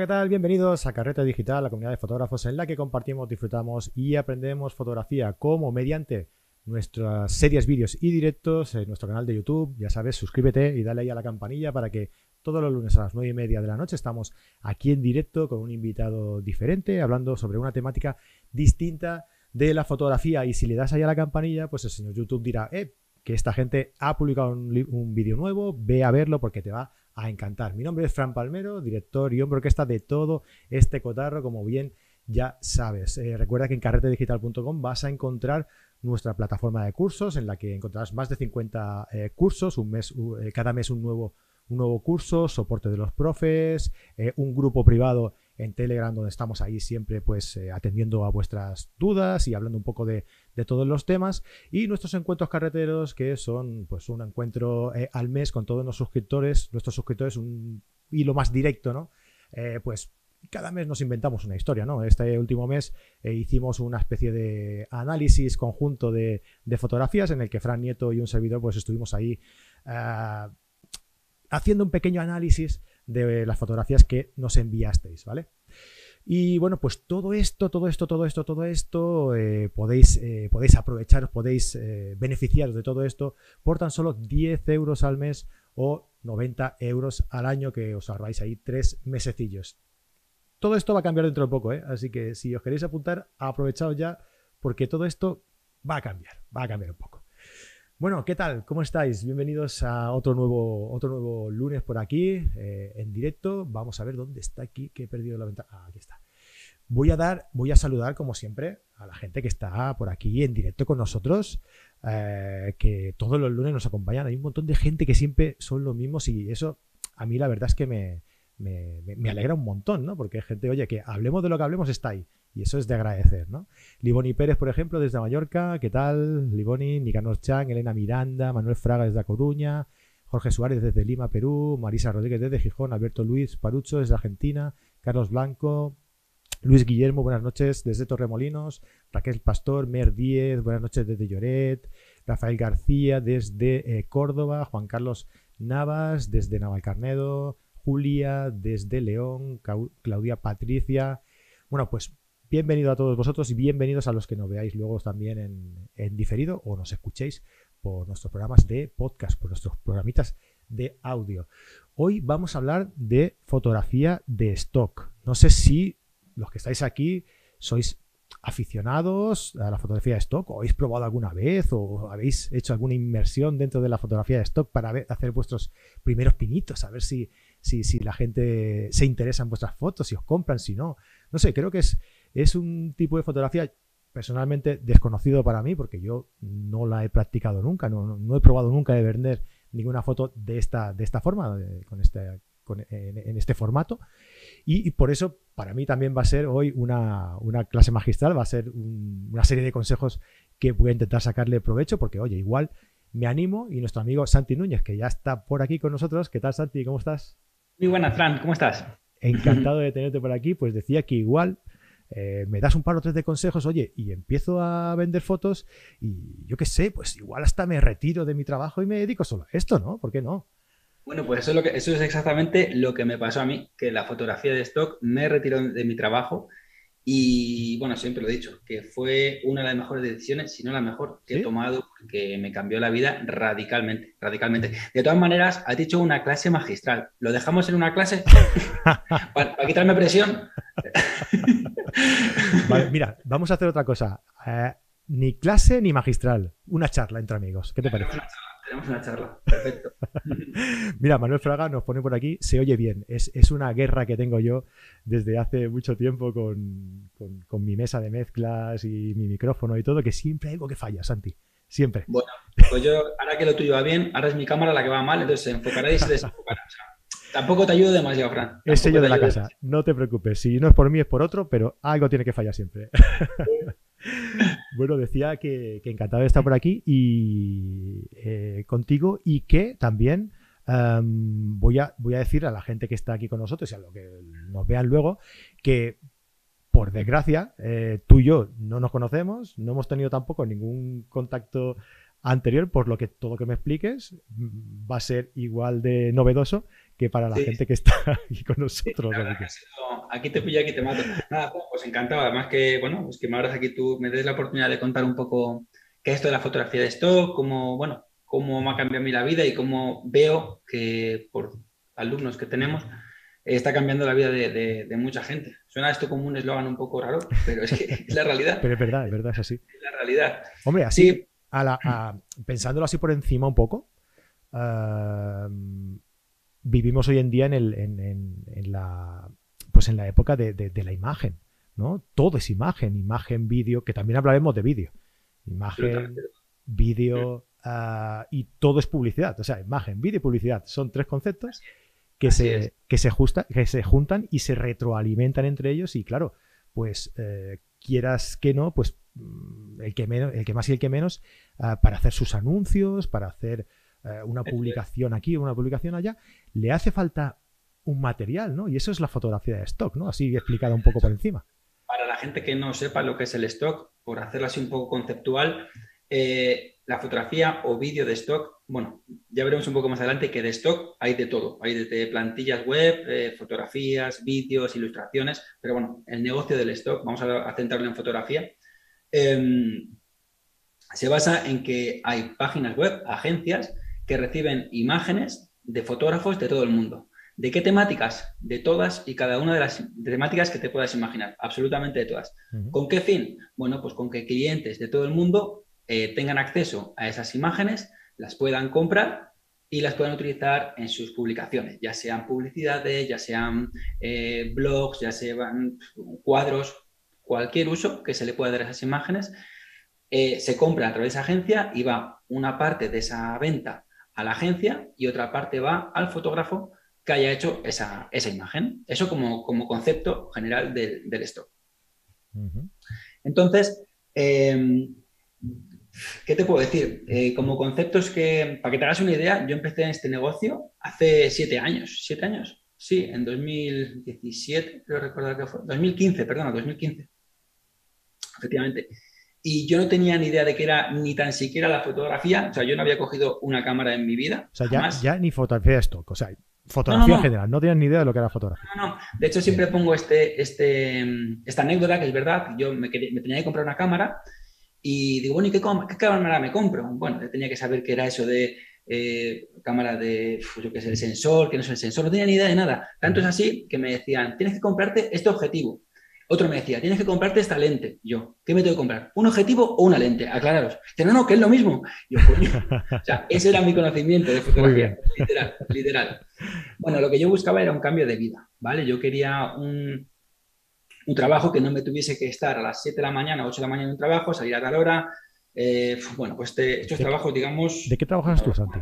¿qué tal? Bienvenidos a Carreta Digital, la comunidad de fotógrafos en la que compartimos, disfrutamos y aprendemos fotografía como mediante nuestras series, vídeos y directos en nuestro canal de YouTube. Ya sabes, suscríbete y dale ahí a la campanilla para que todos los lunes a las 9 y media de la noche estamos aquí en directo con un invitado diferente, hablando sobre una temática distinta de la fotografía. Y si le das ahí a la campanilla, pues el señor YouTube dirá, eh, que esta gente ha publicado un, un vídeo nuevo, ve a verlo porque te va a encantar. Mi nombre es Fran Palmero, director y hombre orquesta de todo este cotarro, como bien ya sabes. Eh, recuerda que en carretedigital.com vas a encontrar nuestra plataforma de cursos en la que encontrarás más de 50 eh, cursos, un mes, eh, cada mes un nuevo, un nuevo curso, soporte de los profes, un grupo privado en Telegram donde estamos ahí siempre pues atendiendo a vuestras dudas y hablando un poco de, todos los temas y nuestros encuentros carreteros que son pues un encuentro al mes con todos los suscriptores, nuestros suscriptores un hilo más directo, ¿no? pues cada mes nos inventamos una historia, ¿no? Este último mes eh, hicimos una especie de análisis conjunto de, fotografías en el que Fran Nieto y un servidor pues estuvimos ahí uh, haciendo un pequeño análisis de las fotografías que nos enviasteis, ¿vale? Y bueno, pues todo esto, todo esto, todo esto, todo esto, eh, podéis, eh, podéis aprovecharos, podéis eh, beneficiaros de todo esto por tan solo 10 euros al mes o 90 euros al año que os ahorráis ahí tres mesecillos. Todo esto va a cambiar dentro de poco, así que si os queréis apuntar, aprovechaos ya, porque todo esto va a cambiar, va a cambiar un poco. Bueno, ¿qué tal? ¿Cómo estáis? Bienvenidos a otro nuevo, otro nuevo lunes por aquí, eh, en directo. Vamos a ver dónde está aquí, que he perdido la ventana. Ah, aquí está. Voy a dar, voy a saludar, como siempre, a la gente que está por aquí en directo con nosotros, eh, que todos los lunes nos acompañan. Hay un montón de gente que siempre son los mismos y eso a mí la verdad es que me, me, alegra un montón, ¿no? Porque hay gente, oye, que hablemos de lo que hablemos está ahí. Y eso es de agradecer, ¿no? Liboni Pérez, por ejemplo, desde Mallorca. ¿Qué tal? Liboni, Nicanor Chang, Elena Miranda, Manuel Fraga desde Coruña, Jorge Suárez desde Lima, Perú, Marisa Rodríguez desde Gijón, Alberto Luis Parucho desde Argentina, Carlos Blanco, Luis Guillermo, buenas noches desde Torremolinos, Raquel Pastor, Mer Díez, buenas noches desde Lloret, Rafael García desde eh, Córdoba, Juan Carlos Navas desde Navalcarnedo, Julia, desde León, Claudia Patricia. Bueno, pues bienvenido a todos vosotros y bienvenidos a los que nos veáis luego también en, diferido o nos escuchéis por nuestros programas de podcast, por nuestros programitas de audio. Hoy vamos a hablar de fotografía de stock. No sé si los que estáis aquí sois aficionados a la fotografía de stock o habéis probado alguna vez o habéis hecho alguna inmersión dentro de la fotografía de stock para hacer vuestros primeros pinitos, a ver si, si, si, la gente se interesa en vuestras fotos, si os compran, si no. No sé, creo que es, es un tipo de fotografía personalmente desconocido para mí porque yo no la he practicado nunca, no, no he probado nunca de vender ninguna foto de esta, de esta forma, con este, en, este formato. Y, por eso, para mí también va a ser hoy una, una clase magistral, va a ser una serie de consejos que voy a intentar sacarle provecho, porque, oye, igual me animo y nuestro amigo Santi Núñez, que ya está por aquí con nosotros. ¿Qué tal, Santi? ¿Cómo estás? Muy buenas, Fran, ¿cómo estás? Encantado de tenerte por aquí. Pues decía que igual eh, me das un par o tres de consejos, oye, y empiezo a vender fotos y yo qué sé, pues igual hasta me retiro de mi trabajo y me dedico solo a esto, ¿no? ¿Por qué no? Bueno, pues eso es, lo que, eso es exactamente lo que me pasó a mí, que la fotografía de stock me retiró de mi trabajo y bueno, siempre lo he dicho, que fue una de las mejores decisiones, si no la mejor que he tomado, que me cambió la vida radicalmente, radicalmente. De todas maneras, has dicho una clase magistral. ¿Lo dejamos en una clase? ¿Para, quitarme presión? vale, mira, vamos a hacer otra cosa. Eh, ni clase ni magistral. Una charla entre amigos. ¿Qué te parece? Tenemos una charla. Perfecto. Mira, Manuel Fraga nos pone por aquí, se oye bien. Es, es una guerra que tengo yo desde hace mucho tiempo con, con, mi mesa de mezclas y mi micrófono y todo, que siempre hay algo que falla, Santi. Siempre. Bueno, pues yo, ahora que lo tuyo va bien, ahora es mi cámara la que va mal, entonces se enfocará y se desenfocará. tampoco te ayudo demasiado, Fran. Es sello de la casa, no te preocupes. Si no es por mí, es por otro, pero algo tiene que fallar siempre. Bueno, decía que, encantado de estar por aquí y eh, contigo y que también em, voy, a, voy a decir a la gente que está aquí con nosotros y a lo que nos vean luego que por desgracia eh, tú y yo no nos conocemos, no hemos tenido tampoco ningún contacto anterior, por lo que todo lo que me expliques va a ser igual de novedoso que para la gente que está aquí con nosotros. aquí te pillo, aquí te mato. Nada, pues encantado. Además que, bueno, pues que me abras aquí tú, me des la oportunidad de contar un poco qué es esto de la fotografía de stock, cómo, bueno, cómo me ha cambiado a mí la vida y cómo veo que por alumnos que tenemos está cambiando la vida de, mucha gente. Suena esto como un eslogan un poco raro, pero es que es la realidad. Pero es verdad, es verdad, es así. Es la realidad. Hombre, así, pensándolo así por encima un poco, vivimos hoy en día en, el, en, la, pues en la época de, la imagen. ¿no? Todo es imagen, imagen, vídeo, que también hablaremos de vídeo. Imagen, vídeo ah, y todo es publicidad. O sea, imagen, vídeo y publicidad son tres conceptos que se, que, se que se juntan y se retroalimentan entre ellos y claro, pues eh, quieras que no, pues mm, el que, menos, el que más y el que menos, ah, para hacer sus anuncios, para hacer eh, una publicación aquí, una publicación allá, le hace falta un material, ¿no? Y eso es la fotografía de stock, ¿no? Así explicada un poco por encima. Para la gente que no sepa lo que es el stock, por hacerlo así un poco conceptual, eh, la fotografía o vídeo de stock, bueno, ya veremos un poco más adelante que de stock hay de todo, hay desde plantillas web, eh, fotografías, vídeos, ilustraciones, pero bueno, el negocio del stock, vamos a, centrarlo en fotografía, em, se basa en que hay páginas web, agencias, que reciben imágenes de fotógrafos de todo el mundo. ¿De qué temáticas? De todas y cada una de las temáticas que te puedas imaginar, absolutamente de todas. ¿Con qué fin? Bueno, pues con que clientes de todo el mundo eh, tengan acceso a esas imágenes, las puedan comprar y las puedan utilizar en sus publicaciones, ya sean publicidades, ya sean eh, blogs, ya sean cuadros, cualquier uso que se le pueda dar a esas imágenes, eh, se compra a través de esa agencia y va una parte de esa venta a la agencia y otra parte va al fotógrafo que haya hecho esa, imagen. Eso como, como, concepto general del, stock. Entonces, ¿Qué te puedo decir? Eh, como conceptos que, para que te hagas una idea, yo empecé en este negocio hace siete años. ¿Siete años? Sí, en 2017, creo recordar que fue. 2015, perdona, 2015. Efectivamente. Y yo no tenía ni idea de que era ni tan siquiera la fotografía. O sea, yo no había cogido una cámara en mi vida. O sea, ya, ni fotografía de stock. O sea, fotografía en general. No tenías ni idea de lo que era fotografía. No, no. De hecho, siempre pongo este, este, esta anécdota, que es verdad. Yo me, me tenía que comprar una cámara y digo, bueno, ¿y qué, cámara me compro? Bueno, tenía que saber qué era eso de eh, cámara de, yo qué sé, el sensor, que no es el sensor, no tenía ni idea de nada. Tanto es así que me decían, tienes que comprarte este objetivo. Otro me decía, tienes que comprarte esta lente. Yo, ¿qué me tengo que comprar? ¿Un objetivo o una lente? Aclararos. Dice, no, no, que es lo mismo. Yo, coño. O sea, ese era mi conocimiento de fotografía. Literal, literal. Bueno, lo que yo buscaba era un cambio de vida, ¿vale? Yo quería un, un trabajo que no me tuviese que estar a las 7 de la mañana, 8 de la mañana en un trabajo, salir a tal hora. Eh, bueno, pues estos trabajos, digamos... ¿De qué trabajas tú, Santi?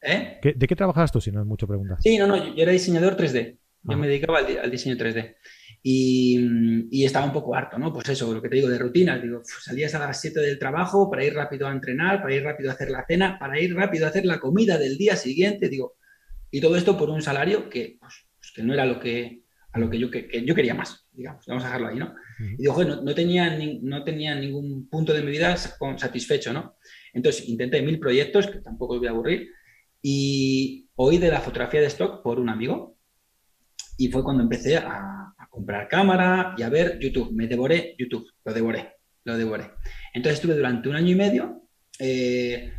¿Eh? ¿De qué trabajas tú, si no es mucho pregunta? Sí, no, no, yo era diseñador 3D. Yo me dedicaba al, diseño 3D. Y, estaba un poco harto, ¿no? Pues eso, lo que te digo de rutinas. Digo, salías a las 7 del trabajo para ir rápido a entrenar, para ir rápido a hacer la cena, para ir rápido a hacer la comida del día siguiente. Digo, y todo esto por un salario que, pues, pues que no era lo que, a lo que yo, que, yo quería más, digamos, vamos a dejarlo ahí, ¿no? Y digo, bueno, no, tenía no tenía ningún punto de mi vida satisfecho, ¿no? Entonces intenté mil proyectos, que tampoco os voy a aburrir, y oí de la fotografía de stock por un amigo, y fue cuando empecé a, comprar cámara y a ver YouTube. Me devoré YouTube, lo devoré, lo devoré. Entonces estuve durante un año y medio, eh,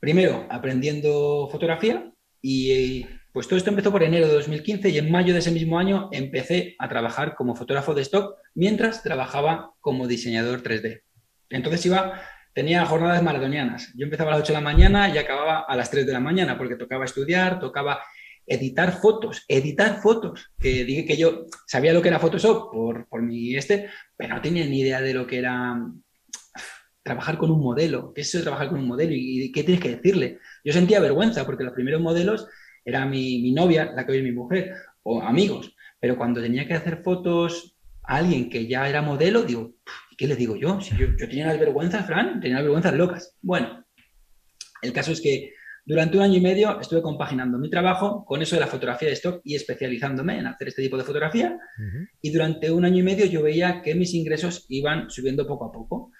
primero aprendiendo fotografía y pues todo esto empezó por enero de 2015 y en mayo de ese mismo año empecé a trabajar como fotógrafo de stock mientras trabajaba como diseñador 3D. Entonces iba, tenía jornadas maratonianas. Yo empezaba a las 8 de la mañana y acababa a las 3 de la mañana porque tocaba estudiar, tocaba editar fotos, editar fotos. Que dije que yo sabía lo que era Photoshop por, por mi este, pero no tenía ni idea de lo que era trabajar con un modelo, qué es eso de trabajar con un modelo y qué tienes que decirle. Yo sentía vergüenza porque los primeros modelos era mi, novia, la que hoy es mi mujer, o amigos. Pero cuando tenía que hacer fotos a alguien que ya era modelo, digo, ¿qué le digo yo? Si yo, tenía las vergüenzas, Fran, tenía las vergüenzas locas. Bueno, el caso es que durante un año y medio estuve compaginando mi trabajo con eso de la fotografía de stock y especializándome en hacer este tipo de fotografía. Y durante un año y medio yo veía que mis ingresos iban subiendo poco a poco.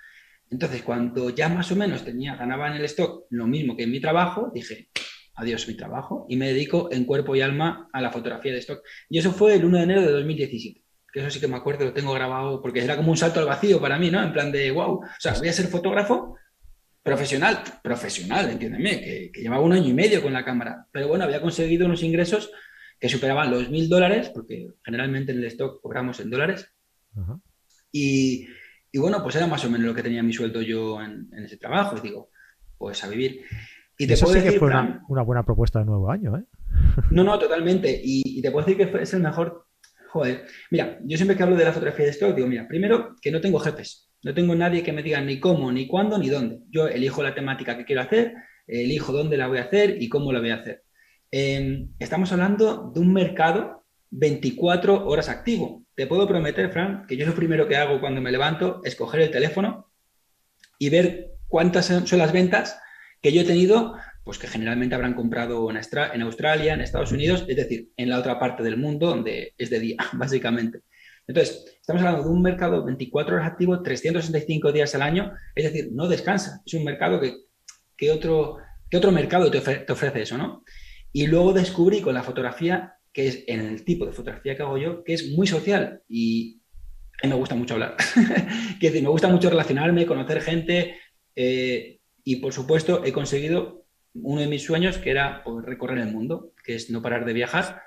Entonces, cuando ya más o menos tenía, ganaba en el stock lo mismo que en mi trabajo, dije, adiós mi trabajo y me dedico en cuerpo y alma a la fotografía de stock. Y eso fue el 1 de enero de 2017, que eso sí que me acuerdo, lo tengo grabado porque era como un salto al vacío para mí, ¿no? En plan de, wow, o sea, voy a ser fotógrafo profesional, profesional, entiéndeme, que, llevaba un año y medio con la cámara, pero bueno, había conseguido unos ingresos que superaban los mil dólares, porque generalmente en el stock cobramos en dólares. Y, bueno, pues era más o menos lo que tenía mi sueldo yo en, ese trabajo. Y digo, pues a vivir. Y te Eso puedo sí decir, que fue una, buena propuesta de nuevo año, ¿eh? No, no, totalmente. Y, te puedo decir que es el mejor. Joder, mira, yo siempre que hablo de la fotografía de stock, digo, mira, primero que no tengo jefes. No tengo nadie que me diga ni cómo, ni cuándo, ni dónde. Yo elijo la temática que quiero hacer, elijo dónde la voy a hacer y cómo la voy a hacer. Em, estamos hablando de un mercado 24 horas activo. Te puedo prometer, Fran, que yo lo primero que hago cuando me levanto es coger el teléfono y ver cuántas son las ventas que yo he tenido, pues que generalmente habrán comprado en, Australia, en Estados Unidos, es decir, en la otra parte del mundo donde es de día, básicamente. Entonces, estamos hablando de un mercado 24 horas activo, 365 días al año, es decir, no descansa. Es un mercado que, otro, que otro mercado te, te ofrece eso, ¿no? Y luego descubrí con la fotografía, que es en el tipo de fotografía que hago yo, que es muy social y me gusta mucho hablar. que decir, me gusta mucho relacionarme, conocer gente eh, y por supuesto he conseguido uno de mis sueños que era recorrer el mundo, que es no parar de viajar.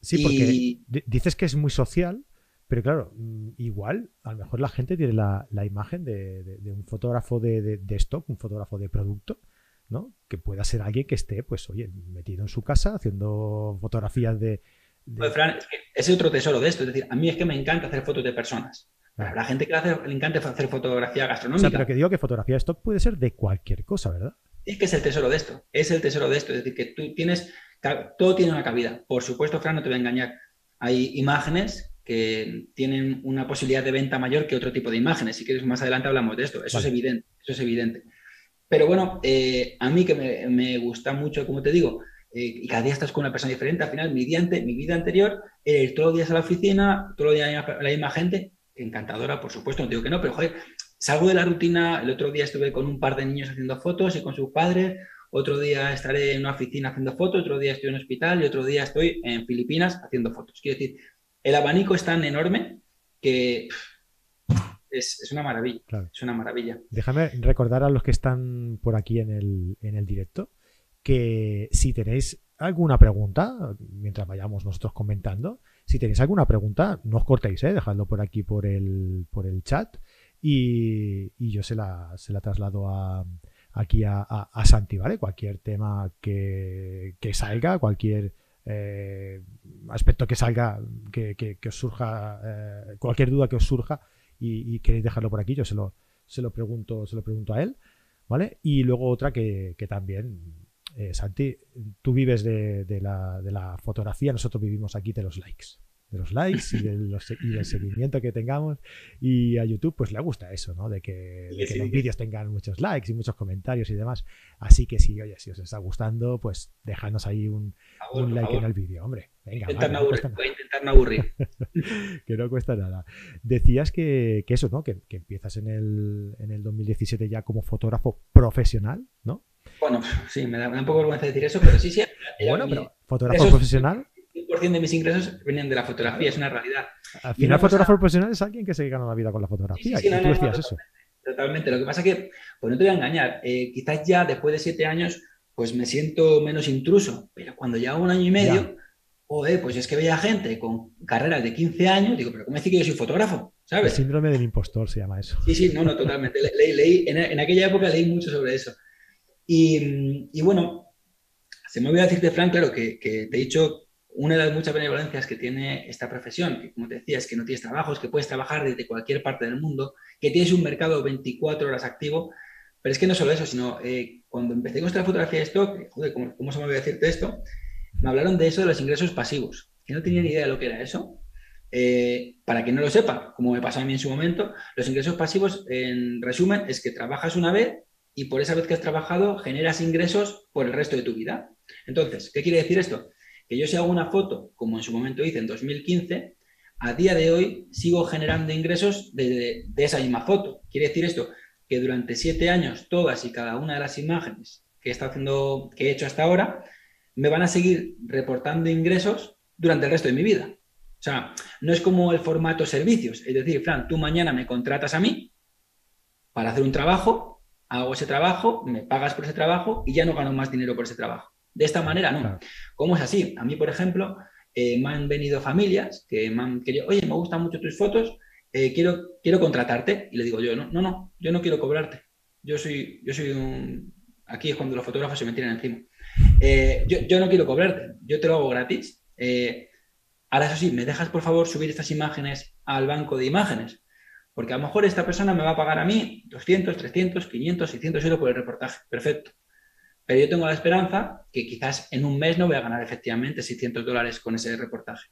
Sí, porque dices que es muy social, pero claro, mm, igual a lo mejor la gente tiene la, imagen de, un fotógrafo de, stock, un fotógrafo de producto, ¿no? Que pueda ser alguien que esté, pues, oye, metido en su casa haciendo fotografías de. Fran, es, otro tesoro de esto. Es decir, a mí es que me encanta hacer fotos de personas. A la gente que le, encanta hacer fotografía gastronómica. O sea, pero que digo que fotografía de stock puede ser de cualquier cosa, ¿verdad? Es que es el tesoro de esto. Es el tesoro de esto. Es decir, que tú tienes. Todo tiene una cabida. Por supuesto, Fran, no te voy a engañar. Hay imágenes que tienen una posibilidad de venta mayor que otro tipo de imágenes. Si quieres, más adelante hablamos de esto. Eso es evidente. Eso es evidente. Pero bueno, eh, a mí que me, gusta mucho, como te digo, eh, y cada día estás con una persona diferente, al final mi, día mi vida anterior era ir todos los días a la oficina, todos los días la misma gente, encantadora, por supuesto, no digo que no, pero joder, salgo de la rutina, el otro día estuve con un par de niños haciendo fotos y con sus padres, otro día estaré en una oficina haciendo fotos, otro día estoy en un hospital y otro día estoy en Filipinas haciendo fotos. Quiero decir, el abanico es tan enorme que es, una maravilla. Es una maravilla. Déjame recordar a los que están por aquí en el, en el directo que si tenéis alguna pregunta, mientras vayamos nosotros comentando, si tenéis alguna pregunta, no os cortéis, ¿eh? dejadlo por aquí por el, por el chat y, yo se la, se la traslado a, aquí a, a, Santi, ¿vale? Cualquier tema que, salga, cualquier eh, aspecto que salga, que, os surja, eh, cualquier duda que os surja, y, queréis dejarlo por aquí, yo se lo, se lo pregunto, se lo pregunto a él, ¿vale? Y luego otra que, también, eh, Santi, tú vives de, la, de la fotografía, nosotros vivimos aquí de los likes de los likes y, del seguimiento que tengamos. Y a YouTube pues le gusta eso, ¿no? De que, los vídeos tengan muchos likes y muchos comentarios y demás. Así que si, oye, si os está gustando, pues dejadnos ahí un, like en el vídeo, hombre. Venga, voy a intentar no aburrir. que no cuesta nada. Decías que, eso, ¿no? Que, empiezas en el, en el 2017 ya como fotógrafo profesional, ¿no? Bueno, sí, me da, un poco vergüenza decir eso, pero sí, sí. Bueno, pero fotógrafo profesional de mis ingresos vienen de la fotografía, es una realidad. Al final, fotógrafo profesional es alguien que se gana la vida con la fotografía. Sí, tú decías eso. Totalmente. Lo que pasa es que, pues no te voy a engañar, eh, quizás ya después de siete años, pues me siento menos intruso, pero cuando lleva un año y medio, pues es que veía gente con carreras de 15 años, digo, pero ¿cómo decir que yo soy fotógrafo? ¿Sabes? El síndrome del impostor se llama eso. Sí, sí, no, no, totalmente. leí, en, aquella época leí mucho sobre eso. Y, bueno, se me olvidó decirte, Frank, claro, que, que te he dicho una de las muchas benevolencias que tiene esta profesión, que como te decía, es que no tienes trabajos, que puedes trabajar desde cualquier parte del mundo, que tienes un mercado 24 horas activo, pero es que no solo eso, sino eh, cuando empecé con esta fotografía de stock, joder, ¿cómo, se me olvidó decirte esto? Me hablaron de eso de los ingresos pasivos, que no tenía ni idea de lo que era eso. Eh, para quien no lo sepa, como me pasó a mí en su momento, los ingresos pasivos, en resumen, es que trabajas una vez y por esa vez que has trabajado generas ingresos por el resto de tu vida. Entonces, ¿qué quiere decir esto? Que yo si hago una foto, como en su momento hice en 2015, a día de hoy sigo generando ingresos de, esa misma foto. Quiere decir esto, que durante siete años todas y cada una de las imágenes que, está haciendo, que he hecho hasta ahora, me van a seguir reportando ingresos durante el resto de mi vida. O sea, no es como el formato servicios. Es decir, Fran, tú mañana me contratas a mí para hacer un trabajo, hago ese trabajo, me pagas por ese trabajo y ya no gano más dinero por ese trabajo. De esta manera, no. ¿Cómo es así? A mí, por ejemplo, eh, me han venido familias que me han querido, oye, me gustan mucho tus fotos, eh, quiero, quiero contratarte. Y le digo yo, no, no, no, yo no quiero cobrarte. Yo soy, yo soy un... Aquí es cuando los fotógrafos se me tiran encima. Eh, yo, no quiero cobrarte, yo te lo hago gratis. ahora, eso sí, ¿me dejas por favor subir estas imágenes al banco de imágenes? Porque a lo mejor esta persona me va a pagar a mí 200, 300, 500, 600 euros por el reportaje. Perfecto. Pero yo tengo la esperanza que quizás en un mes no voy a ganar efectivamente 600 dólares con ese reportaje.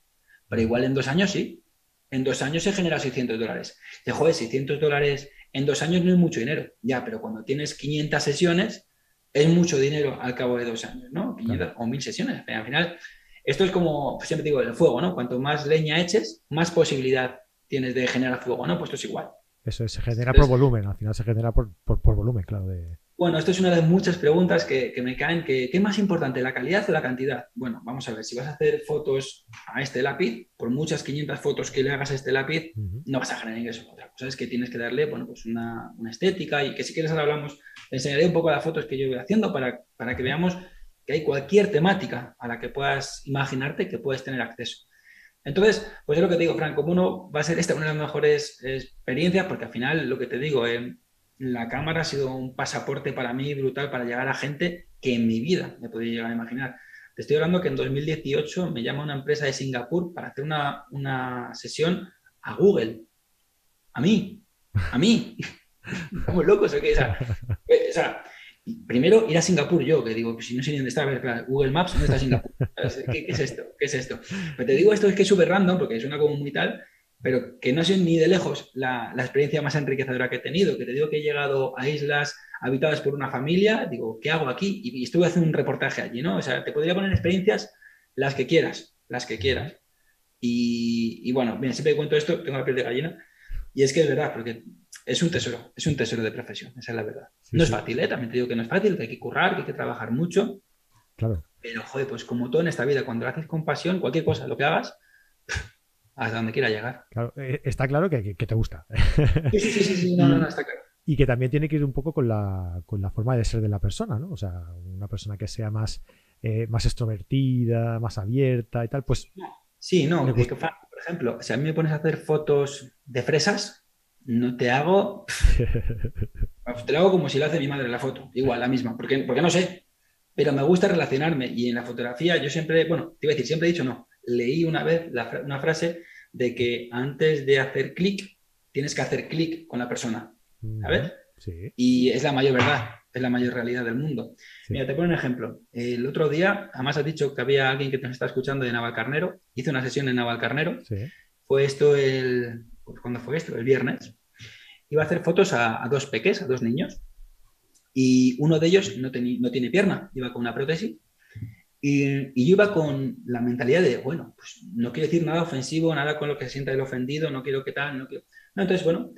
Pero igual en dos años sí. En dos años se genera 600 dólares. De joder, 600 dólares en dos años no es mucho dinero. Ya, pero cuando tienes 500 sesiones, es mucho dinero al cabo de dos años, ¿no? 500 o 1000 sesiones. Al final, esto es como, pues siempre digo, el fuego, ¿no? Cuanto más leña eches, más posibilidad tienes de generar fuego, ¿no? Pues esto es igual. Eso se genera por volumen, al final se genera por, por volumen, claro. De... Bueno, esto es una de muchas preguntas que, me caen. Que, ¿Qué es más importante, la calidad o la cantidad? Bueno, vamos a ver, si vas a hacer fotos a este lápiz, por muchas 500 fotos que le hagas a este lápiz, no vas a generar ingresos. Otra cosa es que tienes que darle, bueno, pues una, estética y que si quieres ahora hablamos, te enseñaré un poco las fotos que yo voy haciendo para, para que veamos que hay cualquier temática a la que puedas imaginarte que puedes tener acceso. Entonces, pues es lo que te digo, Frank, como uno va a ser esta una de las mejores experiencias, porque al final, lo que te digo, eh, la cámara ha sido un pasaporte para mí brutal para llegar a gente que en mi vida me podía llegar a imaginar. Te estoy hablando que en 2018 me llama una empresa de Singapur para hacer una, sesión a Google. A mí, a mí. Estamos locos, ¿o qué? O sea, primero ir a Singapur yo, que digo, pues si no sé ni dónde está, a ver, Google Maps, ¿dónde está Singapur? ¿Qué, es esto? ¿Qué es esto? Pero te digo esto es que es súper random, porque suena como muy tal, pero que no sido ni de lejos la, experiencia más enriquecedora que he tenido, que te digo que he llegado a islas habitadas por una familia, digo, ¿qué hago aquí? Y, estuve haciendo un reportaje allí, ¿no? O sea, te podría poner experiencias las que quieras, las que quieras. Y, bueno, bien, siempre que cuento esto, tengo la piel de gallina, y es que es verdad, porque es un tesoro, es un tesoro de profesión, esa es la verdad. no es fácil, ¿eh? También te digo que no es fácil, que hay que currar, que hay que trabajar mucho. Claro. Pero, joder, pues como todo en esta vida, cuando lo haces con pasión, cualquier cosa, lo que hagas, hasta donde quiera llegar. Eh, está claro que, te gusta. Sí, sí, sí, sí, no, no, está claro. Y que también tiene que ir un poco con la, con la forma de ser de la persona, ¿no? O sea, una persona que sea más, eh, más extrovertida, más abierta y tal, pues... Sí, no, por ejemplo, si a mí me pones a hacer fotos de fresas, no te hago... te lo hago como si lo hace mi madre la foto, igual, la misma, porque, porque no sé, pero me gusta relacionarme y en la fotografía yo siempre, bueno, te iba a decir, siempre he dicho no, leí una vez una frase de que antes de hacer clic, tienes que hacer clic con la persona. ¿Sabes? Sí. Y es la mayor verdad, es la mayor realidad del mundo. Mira, te pongo un ejemplo. El otro día, además has dicho que había alguien que nos está escuchando de Navalcarnero. Hice una sesión en Navalcarnero. Sí. Fue esto el. Pues, ¿Cuándo fue esto? El viernes. Iba a hacer fotos a, dos peques, a dos niños. Y uno de ellos no, no tiene pierna, iba con una prótesis y, yo iba con la mentalidad de, bueno, pues no quiero decir nada ofensivo, nada con lo que se sienta el ofendido, no quiero que tal, no quiero... No, entonces, bueno,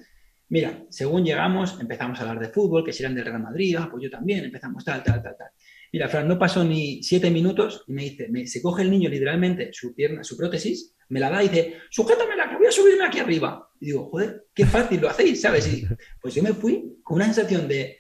mira, según llegamos, empezamos a hablar de fútbol, que si eran del Real Madrid, ah, pues yo también, empezamos tal, tal, tal, tal. Mira, Fran, no pasó ni siete minutos y me dice, me, se coge el niño literalmente su pierna, su prótesis, me la da y dice, sujétamela, que voy a subirme aquí arriba. Y digo, joder, qué fácil lo hacéis, ¿sabes? Y pues yo me fui con una sensación de,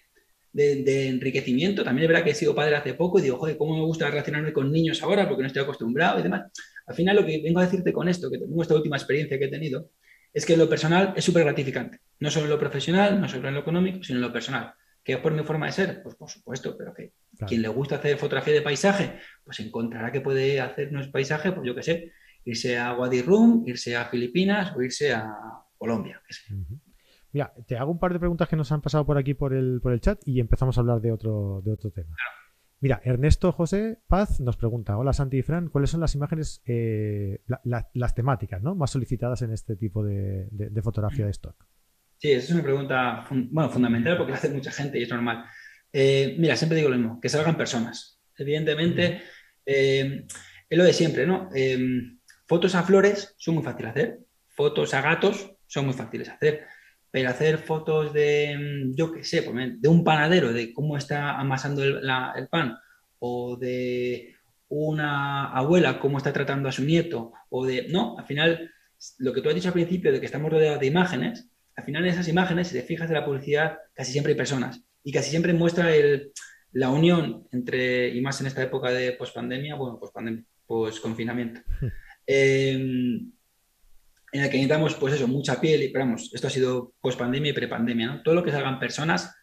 de, enriquecimiento. También es verdad que he sido padre hace poco y digo, joder, ¿cómo me gusta relacionarme con niños ahora porque no estoy acostumbrado y demás? Al final lo que vengo a decirte con esto, que tengo esta última experiencia que he tenido, es que lo personal es súper gratificante. No solo en lo profesional, no solo en lo económico, sino en lo personal. ¿Que es por mi forma de ser? Pues por supuesto, pero que quien le gusta hacer fotografía de paisaje, pues encontrará que puede hacernos paisaje, pues yo qué sé, irse a Wadi Rum, irse a Filipinas o irse a Colombia. Mira, te hago un par de preguntas que nos han pasado por aquí por el, por el chat y empezamos a hablar de otro, de otro tema. Mira, Ernesto José Paz nos pregunta, hola Santi y Fran, ¿cuáles son las imágenes, eh, las temáticas ¿no? más solicitadas en este tipo de, fotografía de stock? Sí, esa es una pregunta bueno, fundamental porque la hace mucha gente y es normal. Eh, mira, siempre digo lo mismo, que salgan personas. Evidentemente, eh, es lo de siempre, ¿no? fotos a flores son muy fáciles de hacer, fotos a gatos son muy fáciles de hacer pero hacer fotos de, mm, yo qué sé, de un panadero, de cómo está amasando el, pan, o de una abuela cómo está tratando a su nieto, o de, no, al final, lo que tú has dicho al principio de que estamos rodeados de imágenes, al final en esas imágenes, si te fijas de la publicidad, casi siempre hay personas y casi siempre muestra el, la unión entre, y más en esta época de pospandemia, bueno, pospandemia, post-confinamiento, em, en el que necesitamos, pues eso, mucha piel, y, pero vamos, esto ha sido pospandemia y prepandemia, ¿no? Todo lo que salgan personas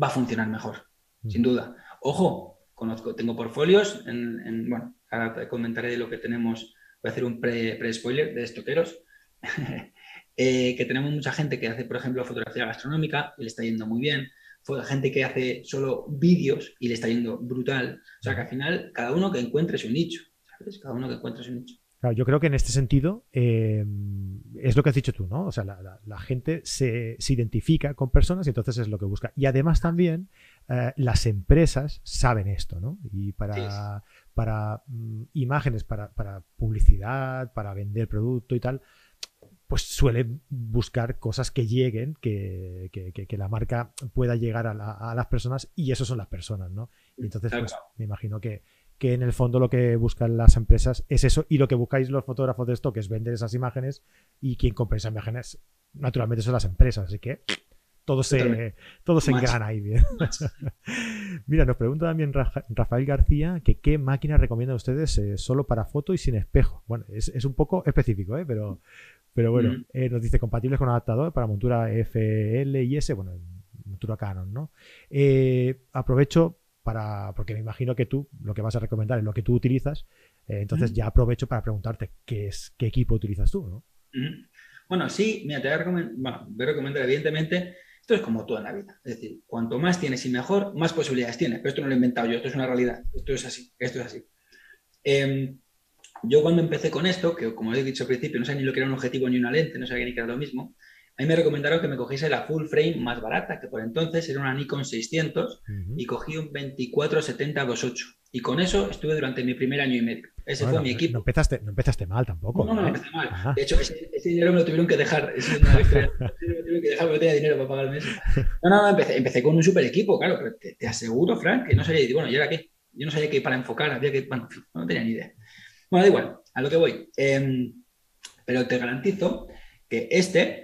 va a funcionar mejor, sin duda. Ojo, conozco, tengo portfolios, en, bueno, ahora te comentaré lo que tenemos, voy a hacer un pre-spoiler de estoqueros, eh, que tenemos mucha gente que hace, por ejemplo, fotografía gastronómica y le está yendo muy bien, gente que hace solo vídeos y le está yendo brutal. O sea, que al final cada uno que encuentre su nicho, ¿sabes? Cada uno que encuentre su nicho. Claro, yo creo que en este sentido eh, es lo que has dicho tú, ¿no? O sea, la, gente se, identifica con personas y entonces es lo que busca. Y además también eh, las empresas saben esto, ¿no? Y para, para mm, imágenes, para, para, publicidad, para vender producto y tal, pues suele buscar cosas que lleguen, que, la marca pueda llegar a, las personas y eso son las personas, ¿no? Y entonces, pues, me imagino que, que en el fondo lo que buscan las empresas es eso y lo que buscáis los fotógrafos de esto, que es vender esas imágenes y quien compra esas imágenes, naturalmente son las empresas, así que todo se, todo se engrana ahí bien. Mira, nos pregunta también Rafael García que qué máquina recomiendan ustedes eh, solo para foto y sin espejo. Bueno, es, es un poco específico, ¿eh? pero, pero bueno, eh, nos dice compatibles con adaptador para montura FL y S, bueno, montura Canon, ¿no? Eh, aprovecho para, porque me imagino que tú lo que vas a recomendar es lo que tú utilizas, eh, entonces ya aprovecho para preguntarte qué es, qué equipo utilizas tú, ¿no? Bueno, sí, mira, te voy a recomendar, bueno, voy a recomendar evidentemente, esto es como toda la vida, es decir, cuanto más tienes y mejor, más posibilidades tienes, pero esto no lo he inventado yo, esto es una realidad, esto es así, esto es así. Eh, yo cuando empecé con esto, que como he dicho al principio, no sabía ni lo que era un objetivo ni una lente, no sabía ni que era lo mismo, a mí me recomendaron que me cogiese la full frame más barata, que por entonces era una Nikon 600 y cogí un 2470-28. Y con eso estuve durante mi primer año y medio. Ese fue mi equipo. No empezaste, no empezaste mal tampoco. No, no, no, empecé mal. De hecho, ese, dinero me lo tuvieron que dejar. Ese dinero me lo tuvieron que dejar porque no tenía dinero para pagarme eso. No, no, no empecé, empecé con un super equipo, claro, pero te, aseguro, Frank, que no sabía, bueno, ¿y ahora qué? Yo no sabía que para enfocar había que, bueno, no tenía ni idea. Bueno, da igual, a lo que voy. Em, pero te garantizo que este,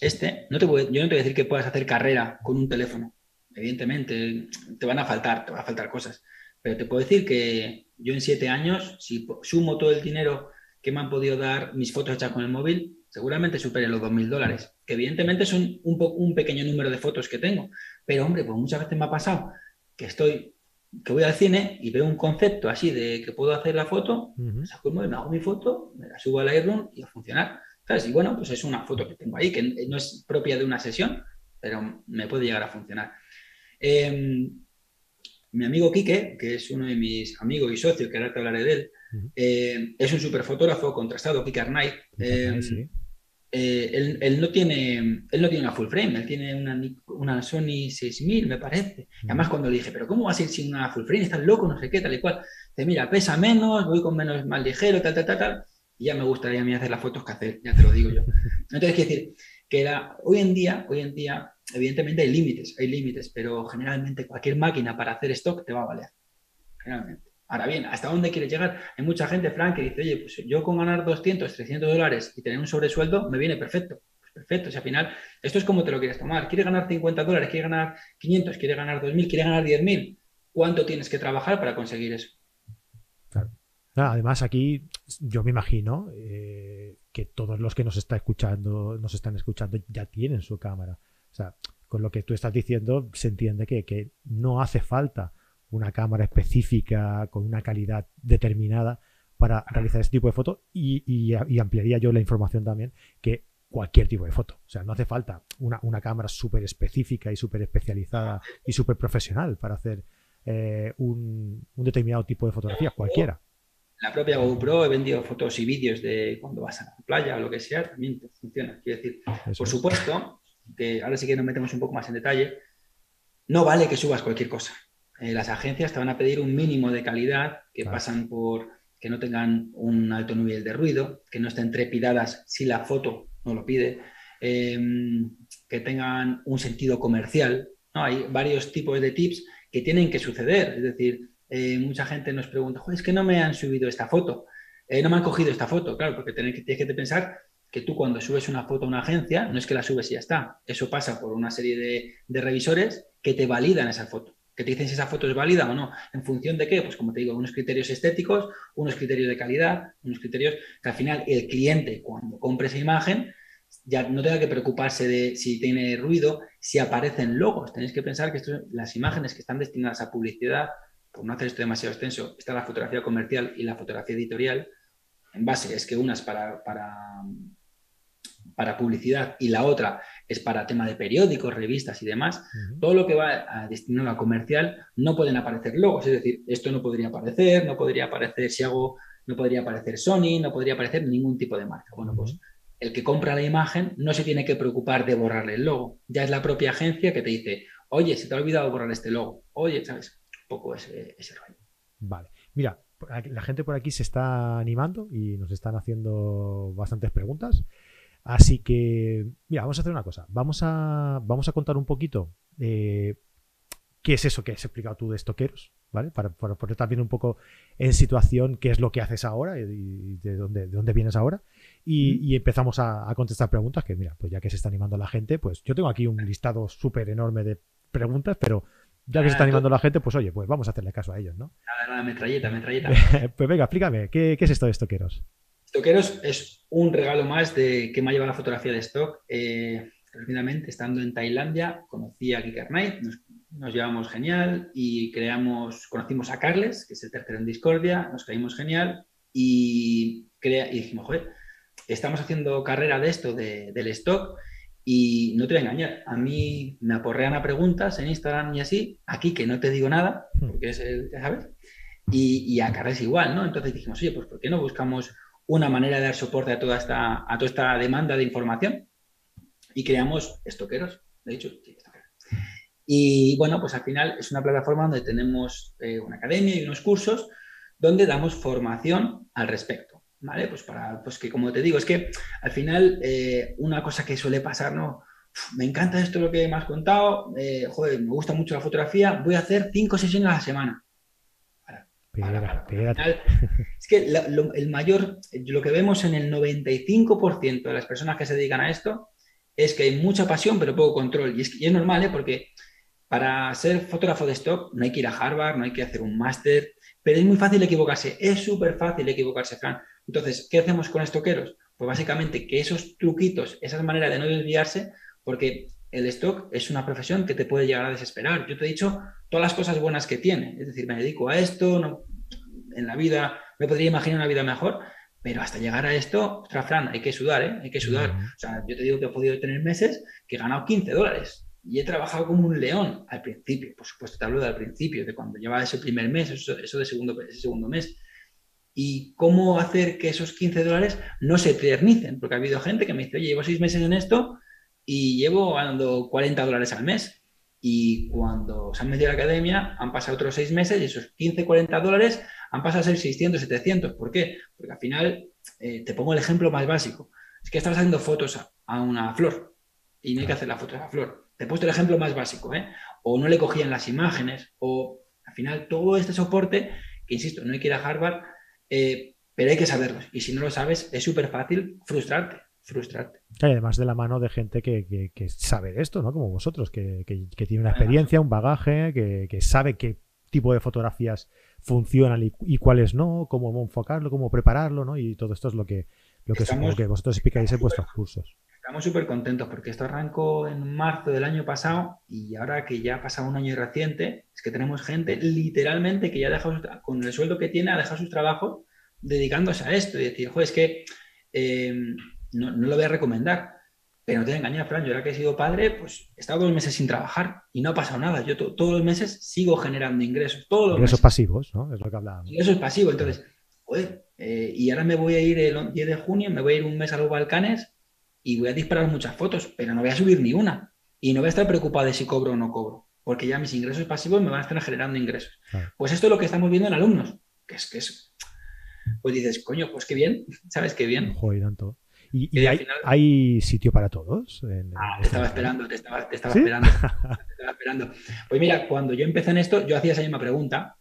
este, no te voy, yo no te voy a decir que puedas hacer carrera con un teléfono. Evidentemente, te van a faltar, te van a faltar cosas. Pero te puedo decir que yo en siete años, si sumo todo el dinero que me han podido dar mis fotos hechas con el móvil, seguramente supere los 2.000 dólares. Que evidentemente son un, un pequeño número de fotos que tengo. Pero hombre, pues muchas veces me ha pasado que estoy que voy al cine y veo un concepto así de que puedo hacer la foto, me saco el móvil, me hago mi foto, me la subo al Lightroom y a funcionar. ¿Sabes? Y bueno, pues es una foto que tengo ahí, que no es propia de una sesión, pero me puede llegar a funcionar. Em, mi amigo Quique, que es uno de mis amigos y socios, que ahora te hablaré de él, eh, es un super fotógrafo contrastado, Quique Arnay. Eh, él, no tiene, él no tiene una full frame, él tiene una, una Sony 6000, me parece. además, cuando le dije, ¿pero cómo vas a ir sin una full frame? Estás loco, no sé qué, tal y cual. Dice, mira, pesa menos, voy con menos, más ligero, tal, tal, tal, tal. Y ya me gustaría a mí hacer las fotos que hacer, ya te lo digo yo. Entonces, quiero decir, que hoy en día, hoy en día, evidentemente hay límites, hay límites, pero generalmente cualquier máquina para hacer stock te va a valer. Generalmente. Ahora bien, ¿hasta dónde quieres llegar? Hay mucha gente, Frank, que dice, oye, pues yo con ganar 200, 300 dólares y tener un sobresueldo me viene perfecto. Pues perfecto, si al final esto es como te lo quieres tomar. ¿Quieres ganar 50 dólares? ¿Quieres ganar 500? ¿Quieres ganar 2.000? ¿Quieres ganar 10.000? ¿Cuánto tienes que trabajar para conseguir eso? Claro. Además, aquí yo me imagino eh, que todos los que nos están escuchando, nos están escuchando, ya tienen su cámara. O sea, con lo que tú estás diciendo, se entiende que, que no hace falta una cámara específica con una calidad determinada para realizar este tipo de foto y, ampliaría yo la información también que cualquier tipo de foto. O sea, no hace falta una, cámara súper específica y súper especializada y súper profesional para hacer eh, un, determinado tipo de fotografía, cualquiera. La propia GoPro he vendido fotos y vídeos de cuando vas a la playa o lo que sea, también funciona. Quiero decir, por supuesto, que ahora sí que nos metemos un poco más en detalle, no vale que subas cualquier cosa. Eh, las agencias te van a pedir un mínimo de calidad que pasan por que no tengan un alto nivel de ruido, que no estén trepidadas si la foto no lo pide, em, que tengan un sentido comercial. ¿no? Hay varios tipos de tips que tienen que suceder. Es decir, eh, mucha gente nos pregunta, es que no me han subido esta foto, eh, no me han cogido esta foto, claro, porque tienes que, tienes que pensar que tú cuando subes una foto a una agencia, no es que la subes y ya está, eso pasa por una serie de, de revisores que te validan esa foto que te dicen si esa foto es válida o no. ¿En función de qué? Pues como te digo, unos criterios estéticos, unos criterios de calidad, unos criterios que al final el cliente cuando compre esa imagen ya no tenga que preocuparse de si tiene ruido, si aparecen logos. Tenéis que pensar que las imágenes que están destinadas a publicidad, por no hacer esto demasiado extenso, está la fotografía comercial y la fotografía editorial. En base es que unas para, para, para publicidad y la otra es para tema de periódicos, revistas y demás, todo lo que va a destinado a comercial no pueden aparecer logos. Es decir, esto no podría aparecer, no podría aparecer si hago, no podría aparecer Sony, no podría aparecer ningún tipo de marca. Bueno, pues el que compra la imagen no se tiene que preocupar de borrarle el logo. Ya es la propia agencia que te dice, oye, se te ha olvidado borrar este logo. Oye, ¿sabes? Poco ese, ese rollo. Vale. Mira, la gente por aquí se está animando y nos están haciendo bastantes preguntas. Así que, mira, vamos a hacer una cosa. Vamos a, vamos a contar un poquito eh, qué es eso que has explicado tú de estoqueros, ¿vale? Para, poner también un poco en situación qué es lo que haces ahora y de dónde, de dónde vienes ahora. Y, empezamos a, contestar preguntas que, mira, pues ya que se está animando la gente, pues yo tengo aquí un listado súper enorme de preguntas, pero ya que se está animando la gente, pues oye, pues vamos a hacerle caso a ellos, ¿no? Nada, nada, metralleta, metralleta. pues venga, explícame, ¿qué, ¿qué, es esto de estoqueros? Estoqueros es un regalo más de que me ha llevado la fotografía de stock. Eh, estando en Tailandia, conocí a Kicker Knight, nos, llevamos genial y creamos, conocimos a Carles, que es el tercero en Discordia, nos caímos genial y, crea, y dijimos, joder, estamos haciendo carrera de esto, del stock, y no te voy a engañar, a mí me aporrean a preguntas en Instagram y así, aquí que no te digo nada, hmm. porque es el, ya sabes, y, y a Carles igual, ¿no? Entonces dijimos, oye, pues ¿por qué no buscamos una manera de dar soporte a toda esta, a toda esta demanda de información. Y creamos estoqueros, de hecho, Y bueno, pues al final es una plataforma donde tenemos eh, una academia y unos cursos donde damos formación al respecto. ¿Vale? Pues para, pues que como te digo, es que al final eh, una cosa que suele pasar, ¿no? me encanta esto lo que me has contado, eh, joder, me gusta mucho la fotografía, voy a hacer cinco sesiones a la semana es que el mayor, lo que vemos en el 95% de las personas que se dedican a esto es que hay mucha pasión pero poco control. Y es, es normal, ¿eh? porque para ser fotógrafo de stock no hay que ir a Harvard, no hay que hacer un máster, pero es muy fácil equivocarse, es súper fácil equivocarse, Fran. Entonces, ¿qué hacemos con estoqueros? Pues básicamente que esos truquitos, esas maneras de no desviarse, porque el stock es una profesión que te puede llegar a desesperar. Yo te he dicho todas las cosas buenas que tiene, es decir, me dedico a esto, no, en la vida me podría imaginar una vida mejor, pero hasta llegar a esto, ostras, Fran, hay que sudar, ¿eh? Hay que sudar. O sea, yo te digo que he podido tener meses que he ganado 15 dólares y he trabajado como un león al principio, por supuesto te hablo del principio, de cuando llevaba ese primer mes, eso, eso de segundo, ese segundo mes. Y cómo hacer que esos 15 dólares no se eternicen, porque ha habido gente que me dice, oye, llevo seis meses en esto y llevo ganando 40 dólares al mes. Y cuando se han metido a la academia, han pasado otros seis meses y esos 15, 40 dólares han pasado a ser 600, 700. ¿Por qué? Porque al final, eh, te pongo el ejemplo más básico. Es que estás haciendo fotos a, una flor y no hay que hacer la foto a la flor. Te he puesto el ejemplo más básico, ¿eh? O no le cogían las imágenes, o al final todo este soporte, que insisto, no hay que ir a Harvard, eh, pero hay que saberlo. Y si no lo sabes, es súper fácil frustrarte frustrarte. Y además de la mano de gente que, sabe de esto, ¿no? Como vosotros, que, tiene una experiencia, un bagaje, que, sabe qué tipo de fotografías funcionan y, cuáles no, cómo enfocarlo, cómo prepararlo, ¿no? Y todo esto es lo que, lo que, vosotros explicáis en vuestros cursos. Estamos súper contentos porque esto arrancó en marzo del año pasado y ahora que ya ha pasado un año reciente, es que tenemos gente literalmente que ya ha dejado, con el sueldo que tiene, ha dejado sus trabajos dedicándose a esto y decir, joder, es que eh, no, lo voy a recomendar. Pero no te engañar, Fran, yo ahora que he sido padre, pues he estado dos meses sin trabajar y no ha pasado nada. Yo todos los meses sigo generando ingresos. Todos los ingresos pasivos, ¿no? Es lo que hablábamos. Ingresos pasivos. Entonces, eh, y ahora me voy a ir el 10 de junio, me voy a ir un mes a los Balcanes y voy a disparar muchas fotos, pero no voy a subir ni una. Y no voy a estar preocupado de si cobro o no cobro, porque ya mis ingresos pasivos me van a estar generando ingresos. Pues esto es lo que estamos viendo en alumnos, que es que es, pues dices, coño, pues qué bien, ¿sabes qué bien? Joder, tanto. ¿Y, hay, sitio para todos? ah, te estaba esperando, te estaba, esperando, te estaba esperando. Pues mira, cuando yo empecé en esto, yo hacía esa misma pregunta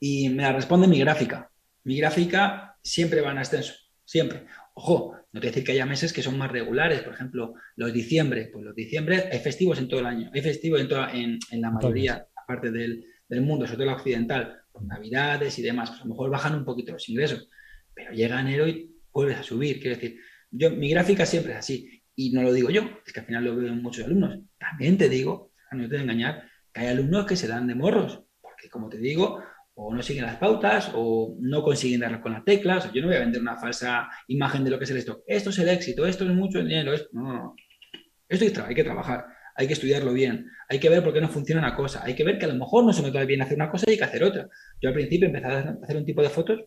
y me la responde mi gráfica. Mi gráfica siempre va en ascenso, siempre. Ojo, no te decir que haya meses que son más regulares, por ejemplo, los diciembre, pues los diciembre hay festivos en todo el año, hay festivos en, toda, en, la mayoría, aparte del, del, mundo, sobre todo la occidental, por navidades y demás, pues a lo mejor bajan un poquito los ingresos, pero llega enero y vuelves a subir, quiero decir, yo, mi gráfica siempre es así, y no lo digo yo, es que al final lo veo en muchos alumnos, también te digo, no te voy a engañar, que hay alumnos que se dan de morros, porque como te digo, o no siguen las pautas o no consiguen darle con las teclas. Yo no voy a vender una falsa imagen de lo que es el stock. Esto es el éxito, esto es mucho dinero. Esto... No, no, no. Esto hay que trabajar, hay que estudiarlo bien, hay que ver por qué no funciona una cosa, hay que ver que a lo mejor no se me da bien hacer una cosa y hay que hacer otra. Yo al principio empecé a hacer un tipo de fotos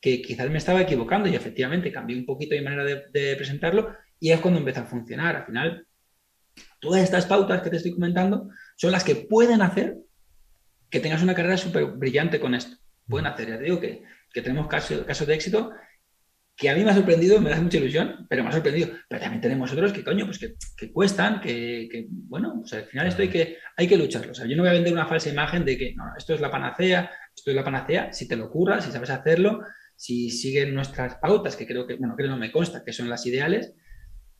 que quizás me estaba equivocando y efectivamente cambié un poquito mi manera de, de presentarlo y es cuando empezó a funcionar. Al final, todas estas pautas que te estoy comentando son las que pueden hacer que tengas una carrera súper brillante con esto. Pueden hacer, ya te digo que, tenemos casos, casos de éxito que a mí me ha sorprendido, me da mucha ilusión, pero me ha sorprendido. Pero también tenemos otros que, coño, pues que, cuestan, que, bueno, pues al final esto hay que, hay que lucharlo. O sea, yo no voy a vender una falsa imagen de que, no, esto es la panacea, esto es la panacea, si te lo ocurra, si sabes hacerlo, si siguen nuestras pautas, que creo que, bueno, creo no me consta que son las ideales,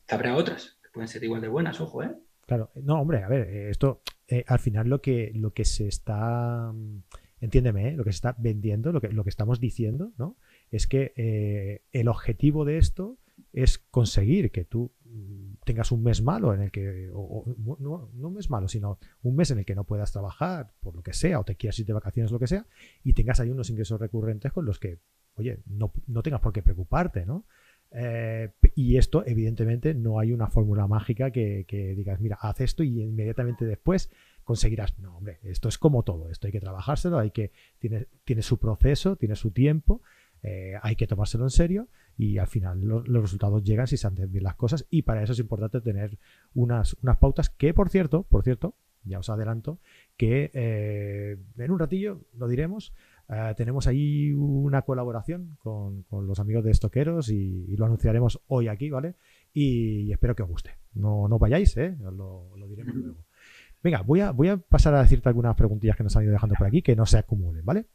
que habrá otras que pueden ser igual de buenas, ojo, ¿eh? Claro, no, hombre, a ver, eh, esto eh, al final lo que, lo que se está, mm, entiéndeme, ¿eh? lo que se está vendiendo, lo que, lo que estamos diciendo, ¿no? Es que el objetivo de esto es conseguir que tú mm, tengas un mes malo en el que, no, no, un mes malo, sino un mes en el que no puedas trabajar por lo que sea, o te quieras ir de vacaciones, lo que sea, y tengas ahí unos ingresos recurrentes con los que, oye, no, no tengas por qué preocuparte, ¿no? Eh, y esto, evidentemente, no hay una fórmula mágica que, digas, mira, haz esto y inmediatamente después conseguirás. No, hombre, esto es como todo, esto hay que trabajárselo, hay que, tiene, tiene su proceso, tiene su tiempo, eh, hay que tomárselo en serio y al final los resultados llegan si se hacen bien las cosas y para eso es importante tener unas, unas pautas que, por cierto, por cierto, ya os adelanto, que eh, en un ratillo lo diremos, eh, tenemos ahí una colaboración con, los amigos de Estoqueros y, lo anunciaremos hoy aquí, ¿vale? Y, espero que os guste. No, no vayáis, ¿eh? Lo, diremos luego. Venga, voy a, voy a pasar a decirte algunas preguntillas que nos han ido dejando por aquí que no se acumulen, ¿vale?